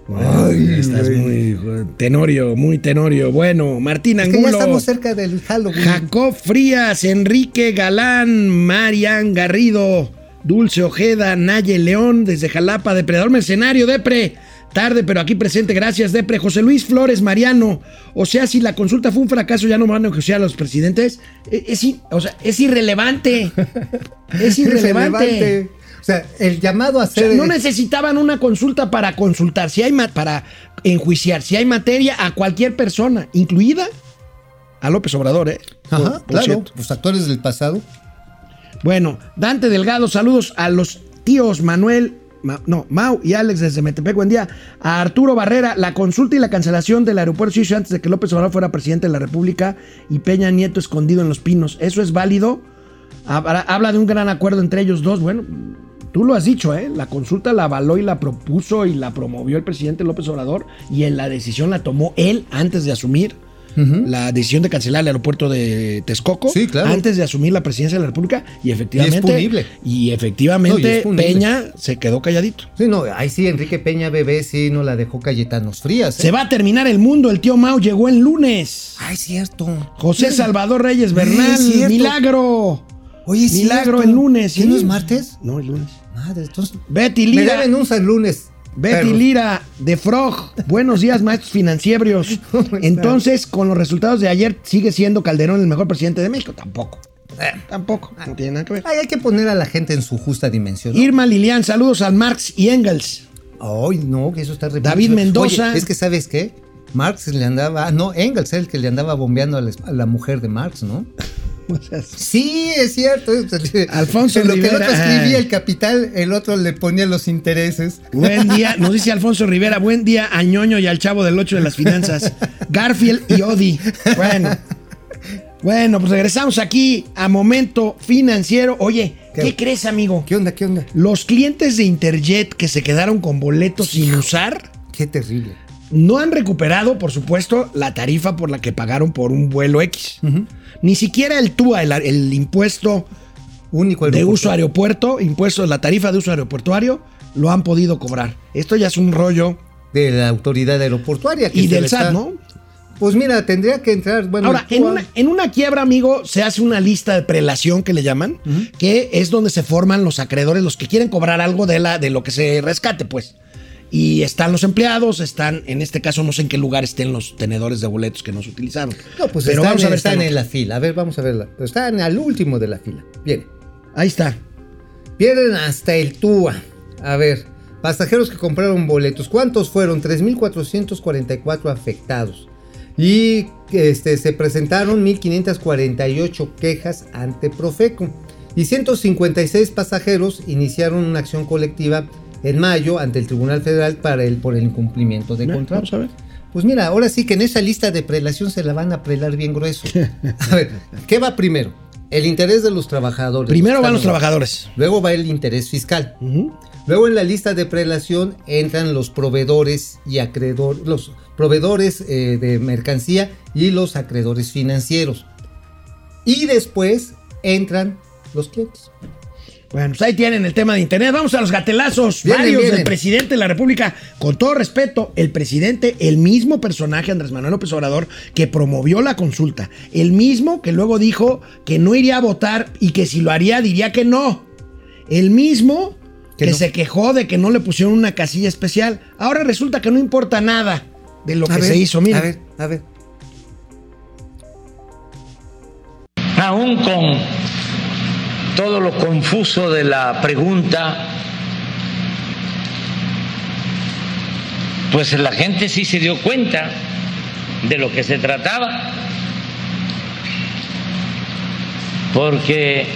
Bueno, estás muy tenorio, muy tenorio. Bueno, Martín Es que ya Angulo. estamos cerca del Halloween. Jacob Frías, Enrique Galán, Marian Garrido, Dulce Ojeda, Naye León, desde Jalapa, Depredador Mercenario, Depre. Tarde, pero aquí presente, gracias, Depre. José Luis Flores, Mariano. O sea, si la consulta fue un fracaso, ya no van a negociar a los presidentes. E- Es, i- o sea, es irrelevante. Es irrelevante. Irrelevante. O sea, el llamado a O sea, hacer. no necesitaban una consulta para consultar, si hay para enjuiciar, si hay materia a cualquier persona, incluida a López Obrador, ¿eh? Ajá, Por- por claro. cierto. Los actores del pasado. Bueno, Dante Delgado, saludos a los tíos Manuel, No, Mau y Alex desde Metepec, buen día. A Arturo Barrera, la consulta y la cancelación del aeropuerto se antes de que López Obrador fuera presidente de la República y Peña Nieto escondido en los pinos. ¿Eso es válido? Habla de un gran acuerdo entre ellos dos. Bueno, tú lo has dicho, ¿eh? La consulta la avaló y la propuso y la promovió el presidente López Obrador y en la decisión la tomó él antes de asumir la decisión de cancelar el aeropuerto de Texcoco. Sí, claro. Antes de asumir la presidencia de la República y efectivamente. punible. y efectivamente No, y es punible. Peña se quedó calladito. Sí, no, ahí sí, Enrique Peña Bebé sí no la dejó Cayetanos Frías. ¿eh? Se va a terminar el mundo. El tío Mao llegó el lunes. Ay, cierto. José Sí. Salvador Reyes Bernal. Sí. Milagro. Oye, Milagro cierto. el lunes. ¿Qué no es martes? No, el lunes. Madre, entonces. Betty Me Lira. deben un San lunes. Betty. Lira de Frog. Buenos días, maestros financieros. Entonces, con los resultados de ayer, ¿sigue siendo Calderón el mejor presidente de México? Tampoco. Eh, Tampoco. No tiene nada que ver. Ay, hay que poner a la gente en su justa dimensión. ¿no? Irma Lilian, saludos al Marx y Engels. Ay, no, que eso está re David. Mendoza. Oye, es que, ¿sabes qué? Marx le andaba. ah, No, Engels era el que le andaba bombeando a la, a la mujer de Marx, ¿no? O sea, Sí, es cierto. Alfonso En lo que el Rivera. otro escribía el capital, el otro le ponía los intereses. Buen día, nos dice Alfonso Rivera, buen día a Ñoño y al chavo del 8 de las finanzas. Garfield y Odi. Bueno. Bueno, pues regresamos aquí a Momento Financiero. Oye, ¿qué, ¿Qué? crees, amigo? ¿Qué onda, qué onda? Los clientes de Interjet que se quedaron con boletos sin usar Qué terrible. No han recuperado, por supuesto, la tarifa por la que pagaron por un vuelo X. Ni siquiera el TUA, el, el impuesto Único de uso aeropuerto, impuesto, la tarifa de uso aeroportuario, lo han podido cobrar. Esto ya es un rollo. de la autoridad aeroportuaria. que Y del SAT, ¿no? Pues mira, tendría que entrar. Bueno, Ahora, en una, en una quiebra, amigo, se hace una lista de prelación que le llaman, que es donde se forman los acreedores, los que quieren cobrar algo de, la, de lo que se rescate, pues. Y están los empleados, están, en este caso, no sé en qué lugar estén los tenedores de boletos que no se utilizaron. No, pues Pero están, vamos a ver están en la fila. A ver, vamos a verla. Pero están al último de la fila. Bien. Ahí está. Pierden hasta el TUA. A ver, pasajeros que compraron boletos. ¿Cuántos fueron? 3.444 afectados. Y este, se presentaron 1.548 quejas ante Profeco. Y 156 pasajeros iniciaron una acción colectiva en mayo ante el Tribunal Federal para el, por el incumplimiento de contrato. Vamos a ver. Pues mira, ahora sí que en esa lista de prelación se la van a prelar bien grueso. A ver, ¿qué va primero? El interés de los trabajadores. Primero van los trabajadores. Luego va el interés fiscal. Luego en la lista de prelación entran los proveedores y acreedores, los proveedores eh, de mercancía y los acreedores financieros. Y después entran los clientes. Bueno, pues ahí tienen el tema de internet. Vamos a los gatelazos. Vienen, varios vienen. del presidente de la República. Con todo respeto, el presidente, el mismo personaje, Andrés Manuel López Obrador, que promovió la consulta. El mismo que luego dijo que no iría a votar y que si lo haría diría que no. El mismo Que que, no. se quejó de que no le pusieron una casilla especial. Ahora resulta que no importa nada de lo A que ver, se hizo. Mira. A ver, a ver. aún con todo lo confuso de la pregunta, pues la gente sí se dio cuenta de lo que se trataba, porque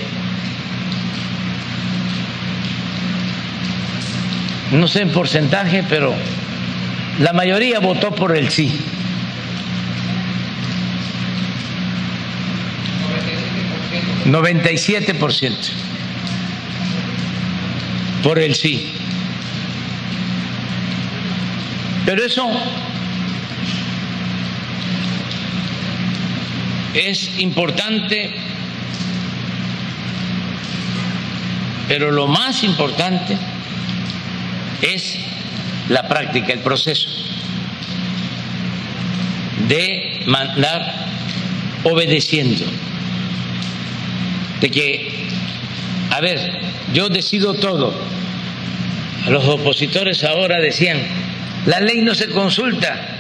no sé en porcentaje, pero la mayoría votó por el sí. 97% por el sí. Pero eso es importante, pero lo más importante es la práctica, el proceso de mandar obedeciendo de que, a ver, yo decido todo. Los opositores ahora decían, la ley no se consulta.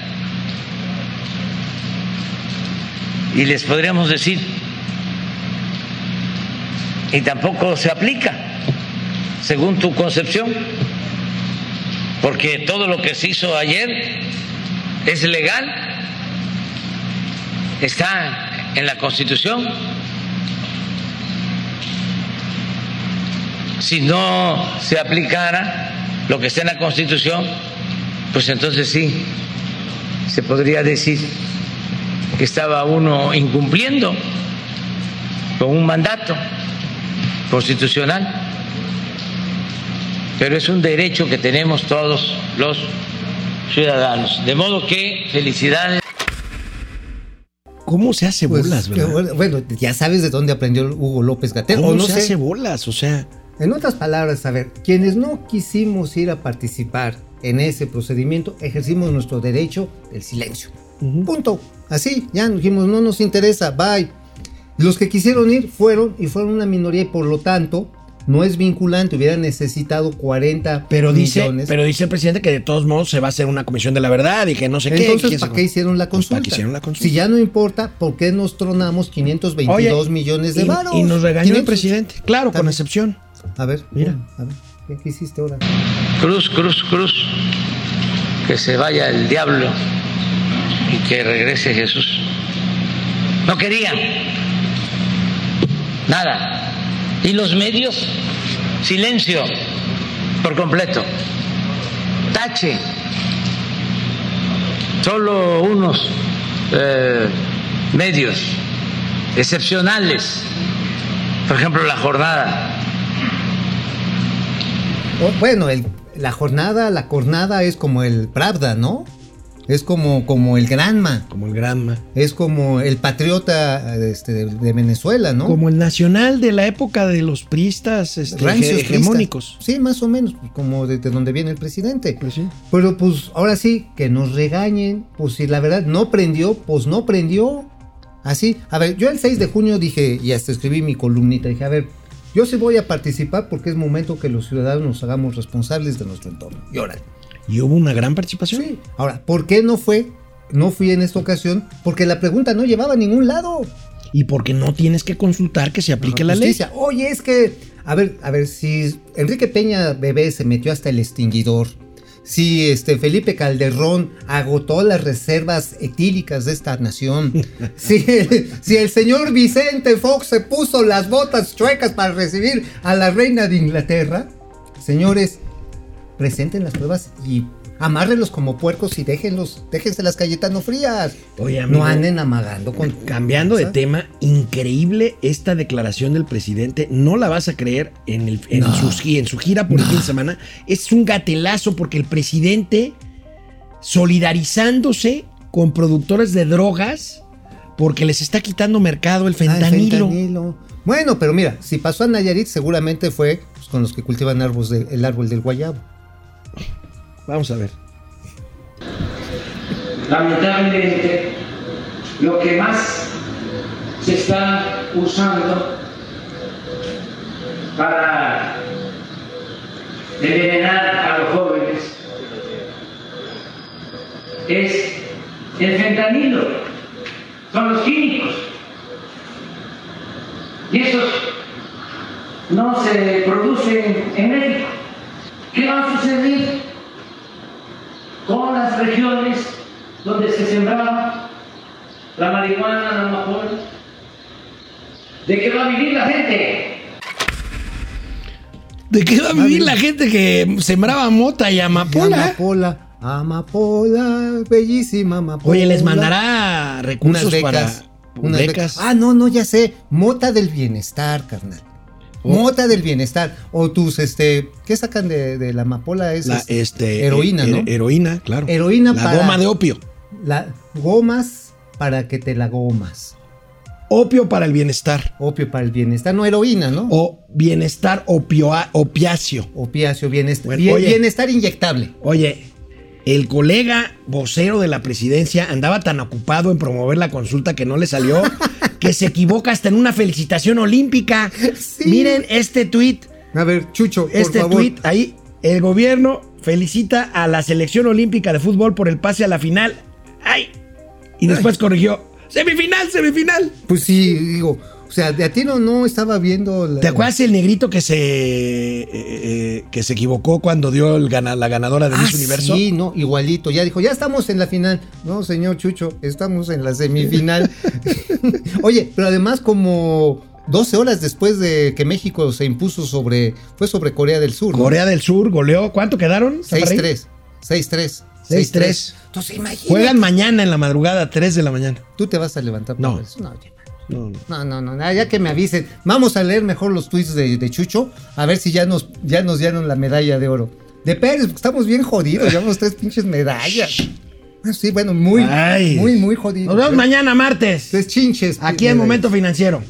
Y les podríamos decir, y tampoco se aplica. según tu concepción, porque todo lo que se hizo ayer es legal, está en la Constitución. Si no se aplicara lo que está en la Constitución, pues entonces sí, se podría decir que estaba uno incumpliendo con un mandato constitucional, pero es un derecho que tenemos todos los ciudadanos. De modo que felicidades. ¿Cómo se hace Pues, bolas, verdad? bueno, ya sabes de dónde aprendió Hugo López Gatel. ¿Cómo O no se sé. hace bolas? O sea, En otras palabras, a ver, quienes no quisimos ir a participar en ese procedimiento, ejercimos nuestro derecho del silencio. Punto. Así, ya dijimos, no nos interesa, bye. Los que quisieron ir fueron y fueron una minoría y por lo tanto no es vinculante, hubiera necesitado 40 pero dice, millones. pero dice el presidente que de todos modos se va a hacer una comisión de la verdad y que no sé qué. Entonces, ¿para qué hicieron la Pues, consulta? ¿para qué hicieron la consulta? Si ya no importa, ¿por qué nos tronamos 522 Oye, millones de y, varos? y nos regañó el 500. presidente. Claro, con También. excepción. A ver, Mira. a ver, ¿qué, qué hiciste ahora? Cruz, cruz, cruz. Que se vaya el diablo y que regrese Jesús. No querían nada. Y los medios, silencio por completo. Tache. Solo unos eh, medios excepcionales. Por ejemplo, la jornada. Bueno, el- la jornada, la jornada es como el Pravda, ¿no? Es como, como el Granma, Como el Granma. es como el patriota este, de, de Venezuela, ¿no? Como el nacional de la época de los priistas este, Rancios hege- hegemónicos. Sí, más o menos, como de, de donde viene el presidente. Pues sí. Pero pues ahora sí, que nos regañen, pues si la verdad no prendió, pues no prendió. Así, a ver, yo el 6 de junio dije, y hasta escribí mi columnita, dije, a ver, yo sí voy a participar porque es momento que los ciudadanos nos hagamos responsables de nuestro entorno. Y ahora, Y hubo una gran participación. Sí. Ahora, ¿por qué no fue? No fui en esta ocasión porque la pregunta no llevaba a ningún lado. Y porque no tienes que consultar que se aplique la ley. Justicia. Oye, es que, a ver, a ver, si Enrique Peña Bebé se metió hasta el extinguidor, si este Felipe Calderón agotó las reservas etílicas de esta nación, si, si el señor Vicente Fox se puso las botas chuecas para recibir a la reina de Inglaterra, señores, presenten las pruebas y amárrenlos como puercos y déjenlos, déjense las Cayetano frías. Oye, amigo, no anden amagando con Cambiando de tema, increíble esta declaración del presidente. No la vas a creer en, el, en, No. sus gi- en su gira por el fin de semana. Es un gatelazo porque el presidente solidarizándose con productores de drogas porque les está quitando mercado el Ah, el fentanilo. fentanilo. Bueno, pero mira, si pasó a Nayarit, seguramente fue pues, con los que cultivan árboles de- el árbol del guayabo. Vamos a ver. lamentablemente lo que más se está usando para envenenar a los jóvenes es el fentanilo, son los químicos. Y estos no se producen en México. ¿Qué va a suceder con las regiones donde se sembraba la marihuana, la amapola? ¿De qué va a vivir la gente? ¿De qué va a vivir la gente que sembraba mota y amapola? Amapola, amapola, bellísima amapola. Oye, les mandará recursos unas becas. para unas becas. Ah, no, no, ya sé. Mota del bienestar, carnal. Oh. Mota del bienestar. O tus, este, ¿qué sacan de, de la amapola? Es La, este, este, heroína, her- ¿no? Heroína, claro. Heroína La para- goma de opio. La gomas para que te la gomas. Opio para el bienestar. Opio para el bienestar, no heroína, ¿no? O bienestar opioa- opiáceo. Opiáceo, bienestar. Bueno, oye. bienestar inyectable. Oye, el colega vocero de la presidencia andaba tan ocupado en promover la consulta que no le salió que se equivoca hasta en una felicitación olímpica. Sí. Miren este tuit, A ver, Chucho, por este favor. tuit ahí. El gobierno felicita a la selección olímpica de fútbol por el pase a la final. ¡Ay! Y después corrigió. Semifinal, semifinal. Pues sí, digo, O sea, de a ti no, no estaba viendo. la- ¿Te acuerdas el negrito que se eh, eh, que se equivocó cuando dio el gana- la ganadora de Miss Ah, Universo? Sí, no, igualito. Ya dijo, ya estamos en la final. No, señor Chucho, estamos en la semifinal. Oye, pero además como 12 horas después de que México se impuso sobre, fue sobre Corea del Sur. ¿no? Corea del Sur goleó. ¿Cuánto quedaron? Zaparrín? 6-3. 6-3. 6-3. Entonces imagínate. Juegan mañana en la madrugada, 3 de la mañana. Tú te vas a levantar. por No. eso. No, ya. No, no. No, no, ya que me avisen. Vamos a leer mejor los tweets de, de Chucho, a ver si ya nos, ya nos dieron la medalla de oro. De Pérez, porque estamos bien jodidos, llevamos tres pinches medallas. Bueno, Sí, bueno, muy, Ay. muy, muy jodidos. Nos vemos mañana martes. Tres chinches. Aquí en. Momento Financiero.